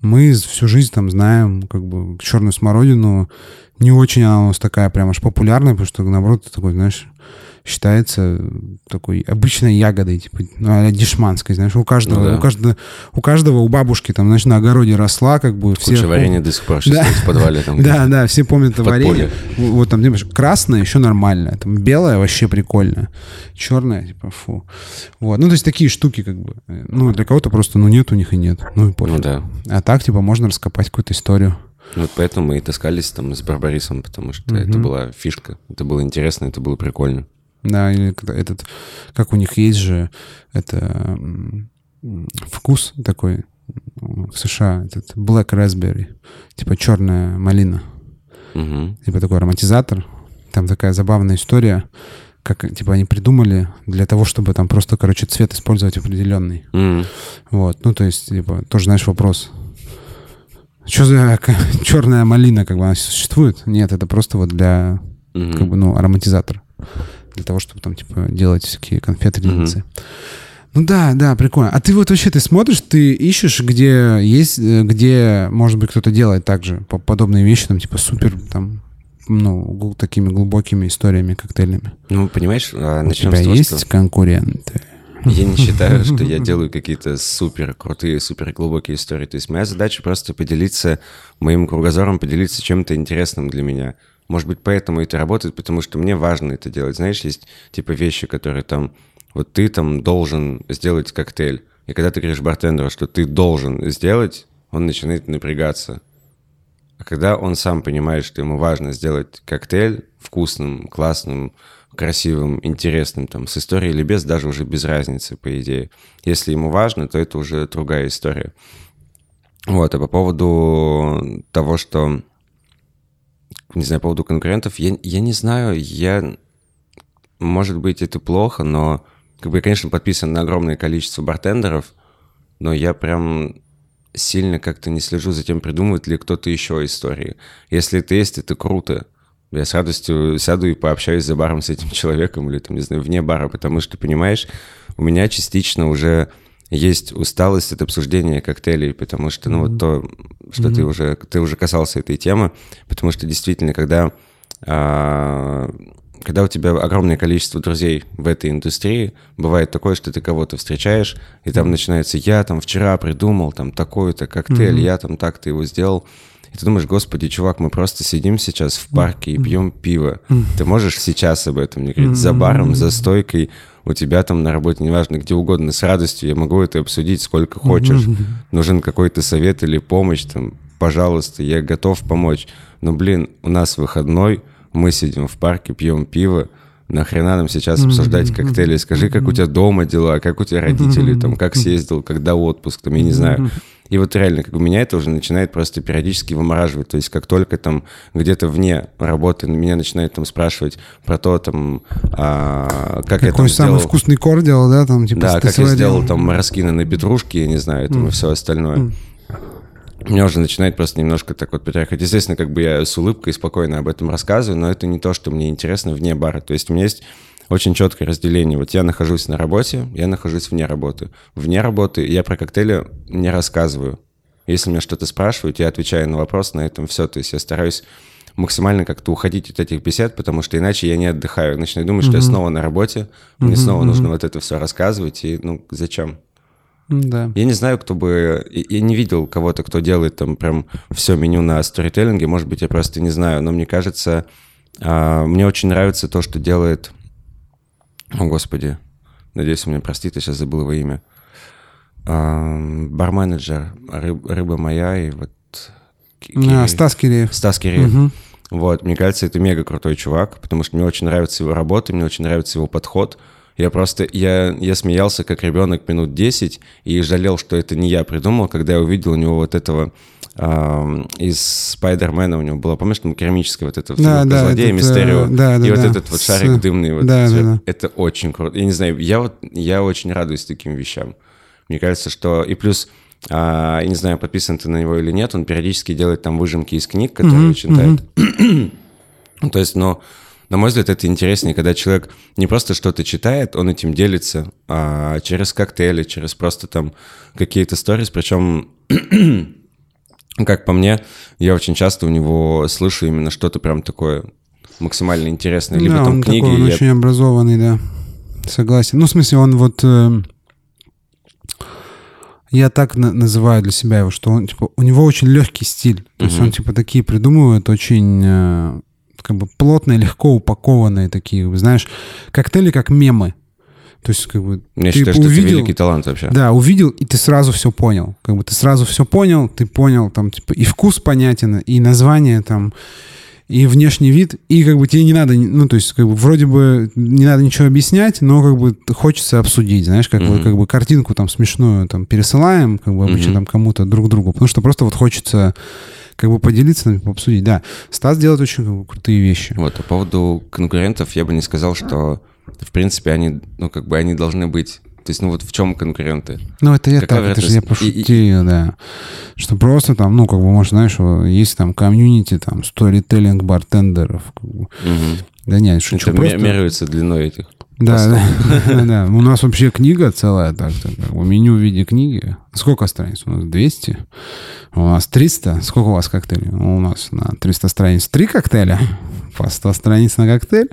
мы всю жизнь там знаем, как бы, черную смородину. Не очень она у нас такая прям аж популярная, потому что, наоборот, такой, знаешь, считается такой обычной ягодой, типа ну, дешманской, знаешь, у каждого, ну, да. у каждого, у каждого, у бабушки там, значит, на огороде росла, как бы
все. Куча варенья до сих пор да. в подвале там.
Да, да, все помнят это варенье. Вот там, понимаешь, красное еще нормально, там белое вообще прикольно, черное, типа, фу. Вот, ну, то есть такие штуки, как бы, ну, для кого-то просто, ну, нет у них и нет, ну, и пофиг. Ну, да. А так, типа, можно раскопать какую-то историю.
Вот поэтому мы и таскались там с Барбарисом, потому что угу. это была фишка, это было интересно, это было прикольно.
Да, или этот, как у них есть же, это вкус такой в США, этот black raspberry, типа черная малина. Угу. Типа такой ароматизатор. Там такая забавная история, как, типа, они придумали для того, чтобы там просто, короче, цвет использовать определенный.
Мгм.
Вот, ну, то есть, типа, тоже, знаешь, вопрос. Что за черная малина, как бы она существует? Нет, это просто вот для,
Мгм.
как бы, ну, ароматизатор. Для того, чтобы там, типа, делать всякие конфеты, леденцы. Ну да, да, прикольно. А ты вот вообще, ты смотришь, ты ищешь, где есть, э, где, может быть, кто-то делает также по- подобные вещи, там, типа, супер, там, ну, такими глубокими историями, коктейлями.
Ну, понимаешь, а,
У
начнем
тебя
с того,
есть
что
конкуренты?
я не считаю, что я делаю какие-то супер крутые, супер глубокие истории. То есть моя задача просто поделиться моим кругозором, поделиться чем-то интересным для меня. Может быть, поэтому это работает, потому что мне важно это делать. Знаешь, есть типа вещи, которые там, вот ты там должен сделать коктейль. И когда ты говоришь бартендеру, что ты должен сделать, он начинает напрягаться. А когда он сам понимает, что ему важно сделать коктейль вкусным, классным, красивым, интересным, там, с историей или без, даже уже без разницы, по идее. Если ему важно, то это уже другая история. Вот, а по поводу того, что, не знаю, по поводу конкурентов, я, я не знаю, я, может быть, это плохо, но, как бы, я, конечно, подписан на огромное количество бартендеров, но я прям сильно как-то не слежу за тем, придумывает ли кто-то еще истории. Если это есть, это круто. Я с радостью сяду и пообщаюсь за баром с этим человеком или, там, не знаю, вне бара, потому что, понимаешь, у меня частично уже есть усталость от обсуждения коктейлей, потому что, ну, вот то, что ты уже, ты уже касался этой темы, потому что действительно, когда, а, когда у тебя огромное количество друзей в этой индустрии, бывает такое, что ты кого-то встречаешь, и там начинается «я там вчера придумал там такой-то коктейль, я там так-то его сделал», и ты думаешь, господи, чувак, мы просто сидим сейчас в парке и пьем пиво. Ты можешь сейчас об этом мне говорить? За баром, за стойкой, у тебя там на работе, неважно, где угодно, с радостью я могу это обсудить сколько хочешь. Нужен какой-то совет или помощь, там, пожалуйста, я готов помочь. Но, блин, у нас выходной, мы сидим в парке, пьем пиво, нахрена нам сейчас обсуждать коктейли? Скажи, как у тебя дома дела, как у тебя родители, там, как съездил, когда отпуск, там, я не знаю. И вот реально, как бы меня это уже начинает просто периодически вымораживать. То есть как только там где-то вне работы меня начинают там спрашивать про то, там, а, как я
Какой
там
самый
сделал...
вкусный кордиал, да, там, типа,
Да, как я сделал там мороскины на петрушке, я не знаю, там и все остальное. Меня уже начинает просто немножко так вот потряхать. Естественно, как бы я с улыбкой спокойно об этом рассказываю, но это не то, что мне интересно вне бара. То есть у меня есть очень четкое разделение. Вот я нахожусь на работе, я нахожусь вне работы. Вне работы я про коктейли не рассказываю. Если меня что-то спрашивают, я отвечаю на вопрос, на этом все. То есть я стараюсь максимально как-то уходить от этих бесед, потому что иначе я не отдыхаю. Начинаю думать, что я снова на работе, мне снова нужно вот это все рассказывать, и ну зачем?
Да.
Я не знаю, кто бы... Я я не видел кого-то, кто делает там прям все меню на сторителлинге. Может быть, я просто не знаю. Но мне кажется, а, мне очень нравится то, что делает... О, Господи. Надеюсь, меня простит, я сейчас забыл его имя. А, Бар-менеджер «Рыб- «Рыба моя» и вот... Ки-
А, Стас Киреев.
Стас Киреев.
Мгм.
Вот, мне кажется, это мега крутой чувак, потому что мне очень нравится его работа, мне очень нравится его подход. Я просто, я, я смеялся как ребенок минут 10 и жалел, что это не я придумал, когда я увидел у него вот этого ам, из Спайдермена у него было, помнишь, там керамическое вот это
Да, да,
злодея,
этот,
Мистерио,
э, да, да,
и вот
да.
этот вот
С-
шарик дымный. Вот
да, да, да.
Это очень круто. Я не знаю, я вот, я очень радуюсь таким вещам. Мне кажется, что... И плюс, а, я не знаю, подписан ты на него или нет, он периодически делает там выжимки из книг, которые читает. Ну, То есть, но, на мой взгляд, это интереснее, когда человек не просто что-то читает, он этим делится а через коктейли, через просто там какие-то сторис. Причем, как по мне, я очень часто у него слышу именно что-то прям такое максимально интересное. Либо
да,
там
он
книги.
такой, он
я-
очень образованный, да. Согласен. Ну, в смысле, он вот... э, я так на- называю для себя его, что он, типа, у него очень легкий стиль. То есть
Мгм.
он, типа, такие придумывает очень... э, как бы плотные, легко упакованные такие, знаешь, коктейли как мемы. То есть, как бы,
Я
ты
считаю, что
увидел-
это великий талант вообще.
Да, увидел, и ты сразу все понял. Как бы ты сразу все понял, ты понял, там, типа, и вкус понятен, и название там, и внешний вид, и как бы тебе не надо, ну, то есть, как бы, вроде бы не надо ничего объяснять, но как бы хочется обсудить, знаешь, как, бы,
Мгм.
как бы картинку там смешную там пересылаем, как бы обычно
Мгм.
там кому-то друг другу, потому что просто вот хочется как бы поделиться, обсудить. Да, Стас делает очень как бы, крутые вещи.
Вот, по поводу конкурентов я бы не сказал, что, в принципе, они, ну, как бы они должны быть то есть, ну вот в чем конкуренты?
Ну, это я Какая так, это же я пошутил, и, да. Что просто там, ну, как бы, может, знаешь, есть там комьюнити, там, сторителлинг бартендеров. Угу. Да нет, шучу.
Это просто... меряются длиной этих.
Да, да, да, У нас вообще книга целая, так, как меню в виде книги. Сколько страниц? У нас 200. У нас 300. Сколько у вас коктейлей? У нас на 300 страниц 3 коктейля. По 100 страниц на коктейль.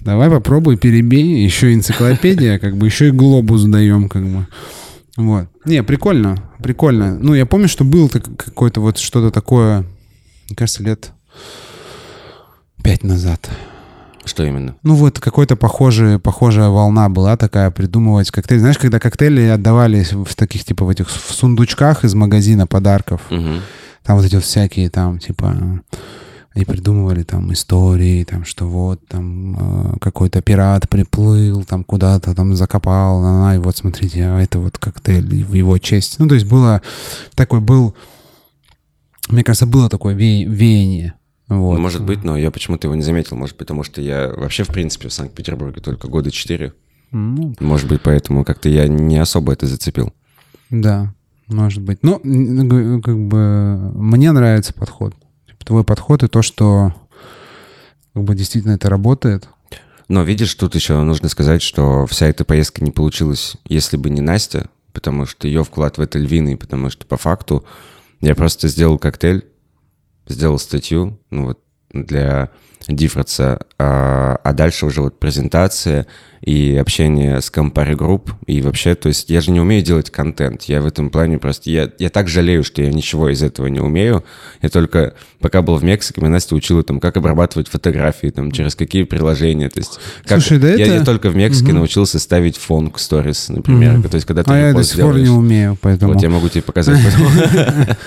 Давай попробуй, перебей. Еще энциклопедия, как бы еще и глобус даем, как бы. Вот. Не, прикольно, прикольно. Ну, я помню, что был какой-то вот что-то такое, мне кажется, лет пять назад.
Что именно?
Ну вот какой-то похожая, похожая волна была такая придумывать коктейли. Знаешь, когда коктейли отдавались в таких типа в этих в сундучках из магазина подарков, угу. там вот эти вот всякие там типа и придумывали там истории, там, что вот там э, какой-то пират приплыл, там куда-то там закопал, на, и вот смотрите, а это вот коктейль в его честь. Ну, то есть было такой, был, мне кажется, было такое ве веяние. Вот.
Может быть, но я почему-то его не заметил. Может потому что я вообще, в принципе, в Санкт-Петербурге только года четыре. Ну, может быть, поэтому как-то я не особо это зацепил.
Да, может быть. Ну, как бы мне нравится подход твой подход и то, что как бы действительно это работает.
Но видишь, тут еще нужно сказать, что вся эта поездка не получилась, если бы не Настя, потому что ее вклад в это львиный, потому что по факту я просто сделал коктейль, сделал статью, ну вот для Диффордса, а, а дальше уже вот презентация и общение с компари групп и вообще, то есть я же не умею делать контент, я в этом плане просто, я, я так жалею, что я ничего из этого не умею, я только, пока был в Мексике, меня Настя учила там, как обрабатывать фотографии, там, через какие приложения, то есть, как, Слушай, да я, это... я только в Мексике угу. научился ставить фон к сторис, например, угу. то есть, когда ты
А я до сих пор не умею, поэтому...
Вот я могу тебе показать.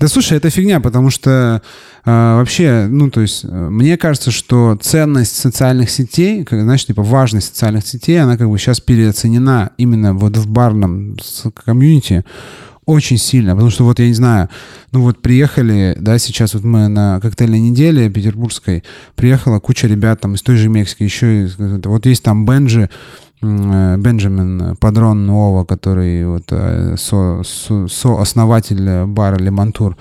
Да слушай, это фигня, потому что а, вообще, ну, то есть, э, мне кажется, что ценность социальных сетей, как, знаешь, типа важность социальных сетей, она как бы сейчас переоценена именно вот в барном комьюнити очень сильно, потому что вот я не знаю, ну вот приехали, да, сейчас вот мы на коктейльной неделе петербургской, приехала куча ребят там из той же Мексики, еще вот есть там Бенджи, э, Бенджамин Падрон Нова, который вот э, со, со, со основатель бара Лемантур,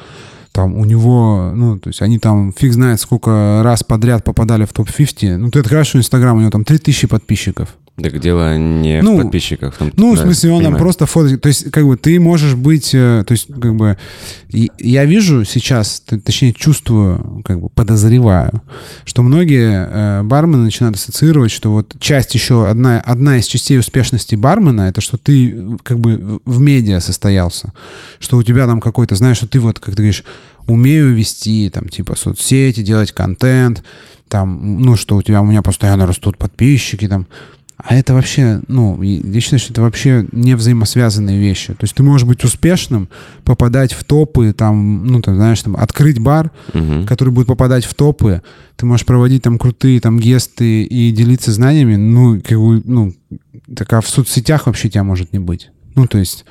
там у него, ну, то есть они там фиг знает сколько раз подряд попадали в топ-50. Ну, ты открываешь что Инстаграм, у него там 3000 подписчиков.
Так дело не ну, в подписчиках. Там,
ну, в смысле, он там просто фото... То есть, как бы, ты можешь быть... Э, то есть, как бы, я вижу сейчас, точнее, чувствую, как бы, подозреваю, что многие э, бармены начинают ассоциировать, что вот часть еще, одна, одна из частей успешности бармена, это что ты, как бы, в медиа состоялся. Что у тебя там какой-то, знаешь, что ты вот, как ты говоришь, умею вести, там, типа, соцсети, делать контент, там, ну, что у тебя, у меня постоянно растут подписчики, там, а это вообще, ну, я считаю, что это вообще не взаимосвязанные вещи. То есть ты можешь быть успешным, попадать в топы, там, ну, ты знаешь, там, открыть бар, угу. который будет попадать в топы, ты можешь проводить там крутые там гесты и делиться знаниями, ну, как бы, ну, так а в соцсетях вообще тебя может не быть. Ну, то есть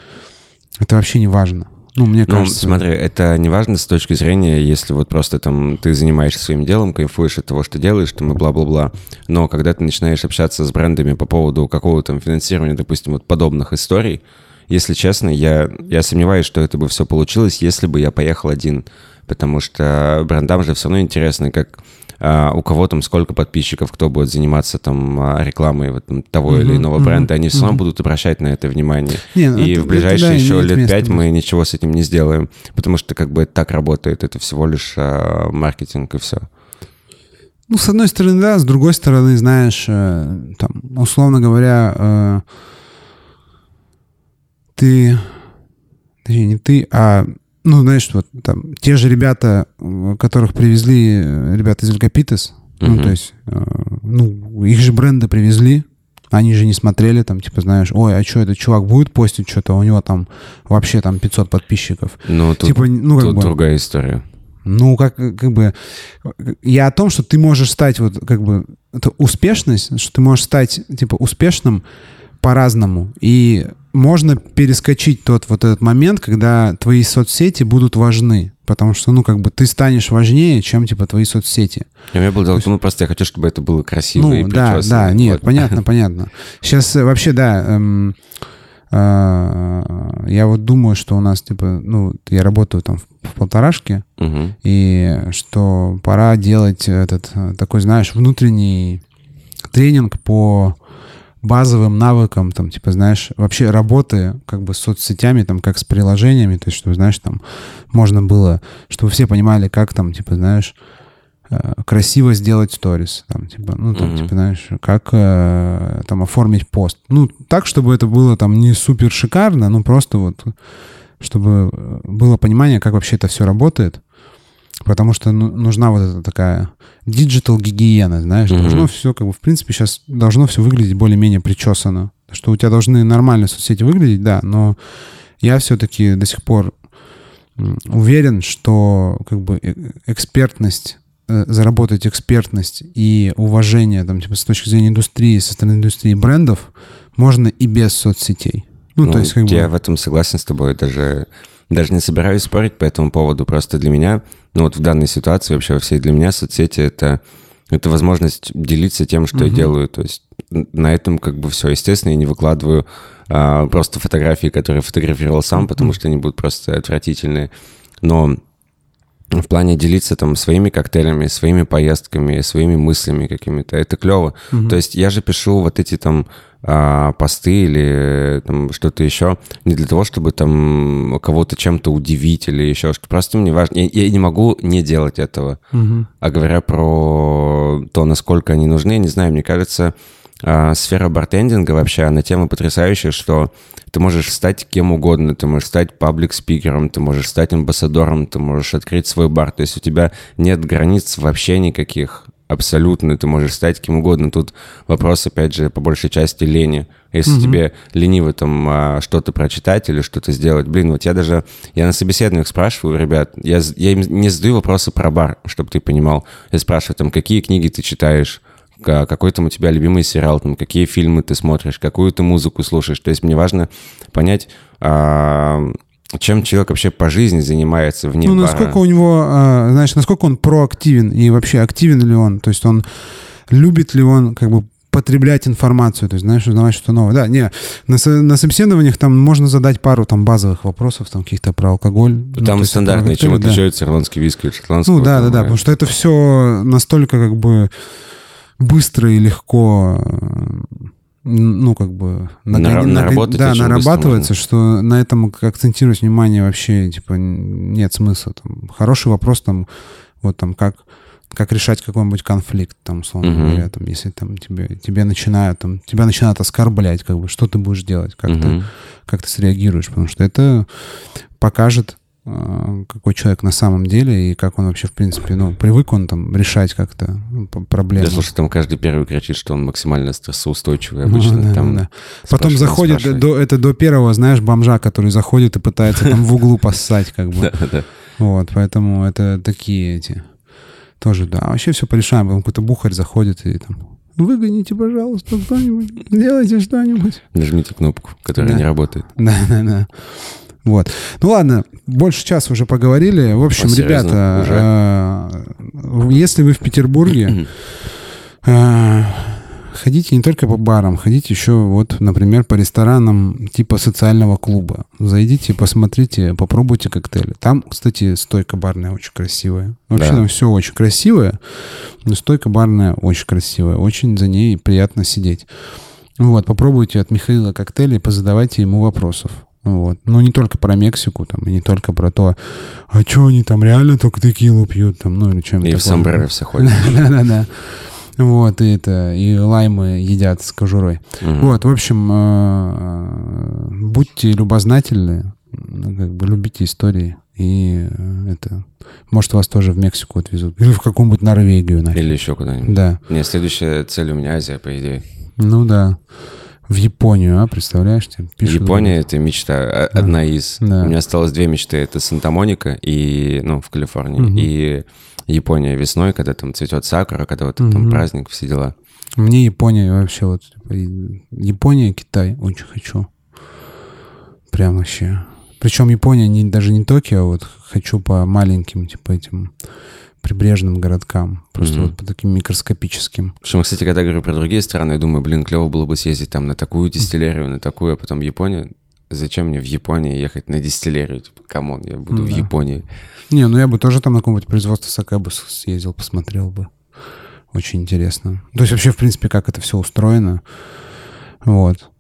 это вообще не важно. Ну, мне ну, кажется...
Ну, смотри, это не важно с точки зрения, если вот просто там ты занимаешься своим делом, кайфуешь от того, что делаешь, там и бла-бла-бла. Но когда ты начинаешь общаться с брендами по поводу какого-то там финансирования, допустим, вот подобных историй, если честно, я, я сомневаюсь, что это бы все получилось, если бы я поехал один. Потому что брендам же все равно интересно, как у кого там сколько подписчиков, кто будет заниматься там а, рекламой вот, там, того mm-hmm, или иного mm-hmm, бренда, они mm-hmm. все равно будут обращать на это внимание. Не, ну, и это, в ближайшие это, да, еще лет пять мы ничего с этим не сделаем, потому что как бы это так работает, это всего лишь а, маркетинг и все.
Ну, с одной стороны, да, с другой стороны, знаешь, э, там, условно говоря, э, ты, точнее, не ты, а ну, знаешь, вот там те же ребята, которых привезли, э, ребята из Велькопитес, uh-huh. ну, то есть, э, ну, их же бренды привезли, они же не смотрели, там, типа, знаешь, ой, а что, этот чувак будет постить что-то, у него там вообще там 500 подписчиков.
Ну, тут, типа, ну, как тут бы, другая история.
Ну, как, как бы, я о том, что ты можешь стать вот, как бы, это успешность, что ты можешь стать, типа, успешным по-разному. И можно перескочить тот вот этот момент, когда твои соцсети будут важны. Потому что, ну, как бы ты станешь важнее, чем, типа, твои соцсети.
Я меня был есть... ну, просто я хочу, чтобы это было красиво ну, и
да, да, нет, вот. понятно, понятно. Сейчас э, вообще, да, эм, э, я вот думаю, что у нас, типа, ну, я работаю там в, в полторашке, угу. и что пора делать этот э, такой, знаешь, внутренний тренинг по базовым навыкам, там, типа, знаешь, вообще работы как бы с соцсетями, там, как с приложениями, то есть, чтобы, знаешь, там, можно было, чтобы все понимали, как там, типа, знаешь, э, красиво сделать сторис, там, типа, ну, там, mm-hmm. типа, знаешь, как э, там оформить пост. Ну, так, чтобы это было там не супер шикарно, ну, просто вот, чтобы было понимание, как вообще это все работает, потому что ну, нужна вот эта такая digital гигиена, знаешь, mm-hmm. должно все, как бы, в принципе, сейчас должно все выглядеть более-менее причесано. Что у тебя должны нормально соцсети выглядеть, да, но я все-таки до сих пор уверен, что как бы э, экспертность э, заработать экспертность и уважение там типа с точки зрения индустрии со стороны индустрии брендов можно и без соцсетей.
Ну, ну то есть как я бы... в этом согласен с тобой даже даже не собираюсь спорить по этому поводу просто для меня ну вот в данной ситуации вообще во всей для меня соцсети это это возможность делиться тем, что угу. я делаю. То есть на этом как бы все. Естественно, я не выкладываю а, просто фотографии, которые фотографировал сам, потому что они будут просто отвратительные. Но в плане делиться там своими коктейлями, своими поездками, своими мыслями какими-то, это клево. Угу. То есть я же пишу вот эти там а, посты или там что-то еще не для того, чтобы там кого-то чем-то удивить или еще что-то. Просто мне важно. Я, я не могу не делать этого. Угу. А говоря про то, насколько они нужны, не знаю, мне кажется, а, сфера бартендинга вообще, она тема потрясающая, что ты можешь стать кем угодно, ты можешь стать паблик-спикером, ты можешь стать амбассадором, ты можешь открыть свой бар. То есть у тебя нет границ вообще никаких абсолютно, ты можешь стать кем угодно. Тут вопрос, опять же, по большей части лени. Если угу. тебе лениво там а, что-то прочитать или что-то сделать, блин, вот я даже, я на собеседованиях спрашиваю, ребят, я, я им не задаю вопросы про бар, чтобы ты понимал. Я спрашиваю там, какие книги ты читаешь, какой там у тебя любимый сериал, там, какие фильмы ты смотришь, какую ты музыку слушаешь. То есть мне важно понять, а, чем человек вообще по жизни занимается вне
Ну, насколько у него, а, знаешь, насколько он проактивен и вообще активен ли он, то есть он любит ли он как бы потреблять информацию, то есть, знаешь, узнавать что-то новое. Да, не, на, на собеседованиях там можно задать пару там базовых вопросов, там каких-то про алкоголь.
Ну, там ну, стандартные, чем да. отличается ирландский виски от шотландского.
Ну, да, да, да, потому что это все настолько как бы быстро и легко ну, как бы...
Нар- на, наработать
да, нарабатывается, что на этом акцентировать внимание вообще, типа, нет смысла. Там, хороший вопрос, там, вот там, как, как решать какой-нибудь конфликт, там, условно uh-huh. говоря, там, если там тебе, тебе начинают, там, тебя начинают оскорблять, как бы, что ты будешь делать, как, uh-huh. ты, как ты среагируешь, потому что это покажет какой человек на самом деле и как он вообще, в принципе, ну, привык он там решать как-то ну, проблемы.
Да, слушай, там каждый первый кричит, что он максимально стрессоустойчивый обычно. Ну,
да,
там
да. Потом заходит, до, это до первого, знаешь, бомжа, который заходит и пытается там в углу поссать, как бы. Да, да. Вот, поэтому это такие эти тоже, да. Вообще все порешаем, какой-то бухарь заходит и там Выгоните, пожалуйста, кто-нибудь. Сделайте что-нибудь.
Нажмите кнопку, которая да. не работает.
Да, да, да. Вот. Ну ладно, больше часа уже поговорили. В общем, Серьезно? ребята, э, если вы в Петербурге, э, ходите не только по барам, ходите еще вот, например, по ресторанам типа социального клуба. Зайдите, посмотрите, попробуйте коктейли. Там, кстати, стойка барная очень красивая. Вообще да. там все очень красивое, но стойка барная очень красивая. Очень за ней приятно сидеть. Вот, попробуйте от Михаила коктейли, позадавайте ему вопросов. Вот. Ну, не только про Мексику, там, и не только про то, а что они там реально только текилу пьют, там, ну, или чем-то
И в сомбреро все ходят.
Да-да-да. Вот, и это, и лаймы едят с кожурой. Вот, в общем, э, будьте любознательны, ну, как бы любите истории, и э, это, может, вас тоже в Мексику отвезут, или в какую-нибудь Норвегию,
нафиг. Или еще куда-нибудь.
Да.
Не, следующая цель у меня Азия, по идее.
Ну да. В Японию, а, представляешь? Тебе пишут,
Япония — это мечта, а- одна из.
Да.
У меня осталось две мечты. Это Санта-Моника и, ну, в Калифорнии.
Мгм.
И Япония весной, когда там цветет сакура, когда вот там
Мгм.
праздник, все дела.
Мне Япония вообще вот... типа, Япония, Китай очень хочу. Прям вообще. Причем Япония не, даже не Токио, а вот хочу по маленьким, типа этим прибрежным городкам. Просто
Мгм.
вот по таким микроскопическим.
Что кстати, когда говорю про другие страны, я думаю, блин, клево было бы съездить там на такую дистиллерию, на такую, а потом Япония. Зачем мне в Японии ехать на дистиллерию? Типа, come on, я буду
Ну
в
да.
Японии.
Не, ну я бы тоже там на каком-нибудь производство саке бы съездил, посмотрел бы. Очень интересно. То есть вообще, в принципе, как это все устроено. Вот.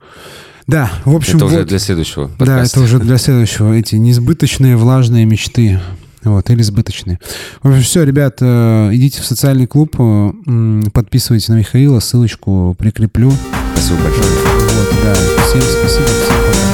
Да, в общем,
это уже
вот.
для следующего
Да,
подкаста.
это уже для следующего. Эти несбыточные влажные мечты. Вот, или сбыточные. В общем, все, ребят, э, идите в социальный клуб, э, подписывайтесь на Михаила, ссылочку прикреплю.
Спасибо большое.
Вот, да. Всем спасибо, всем пока.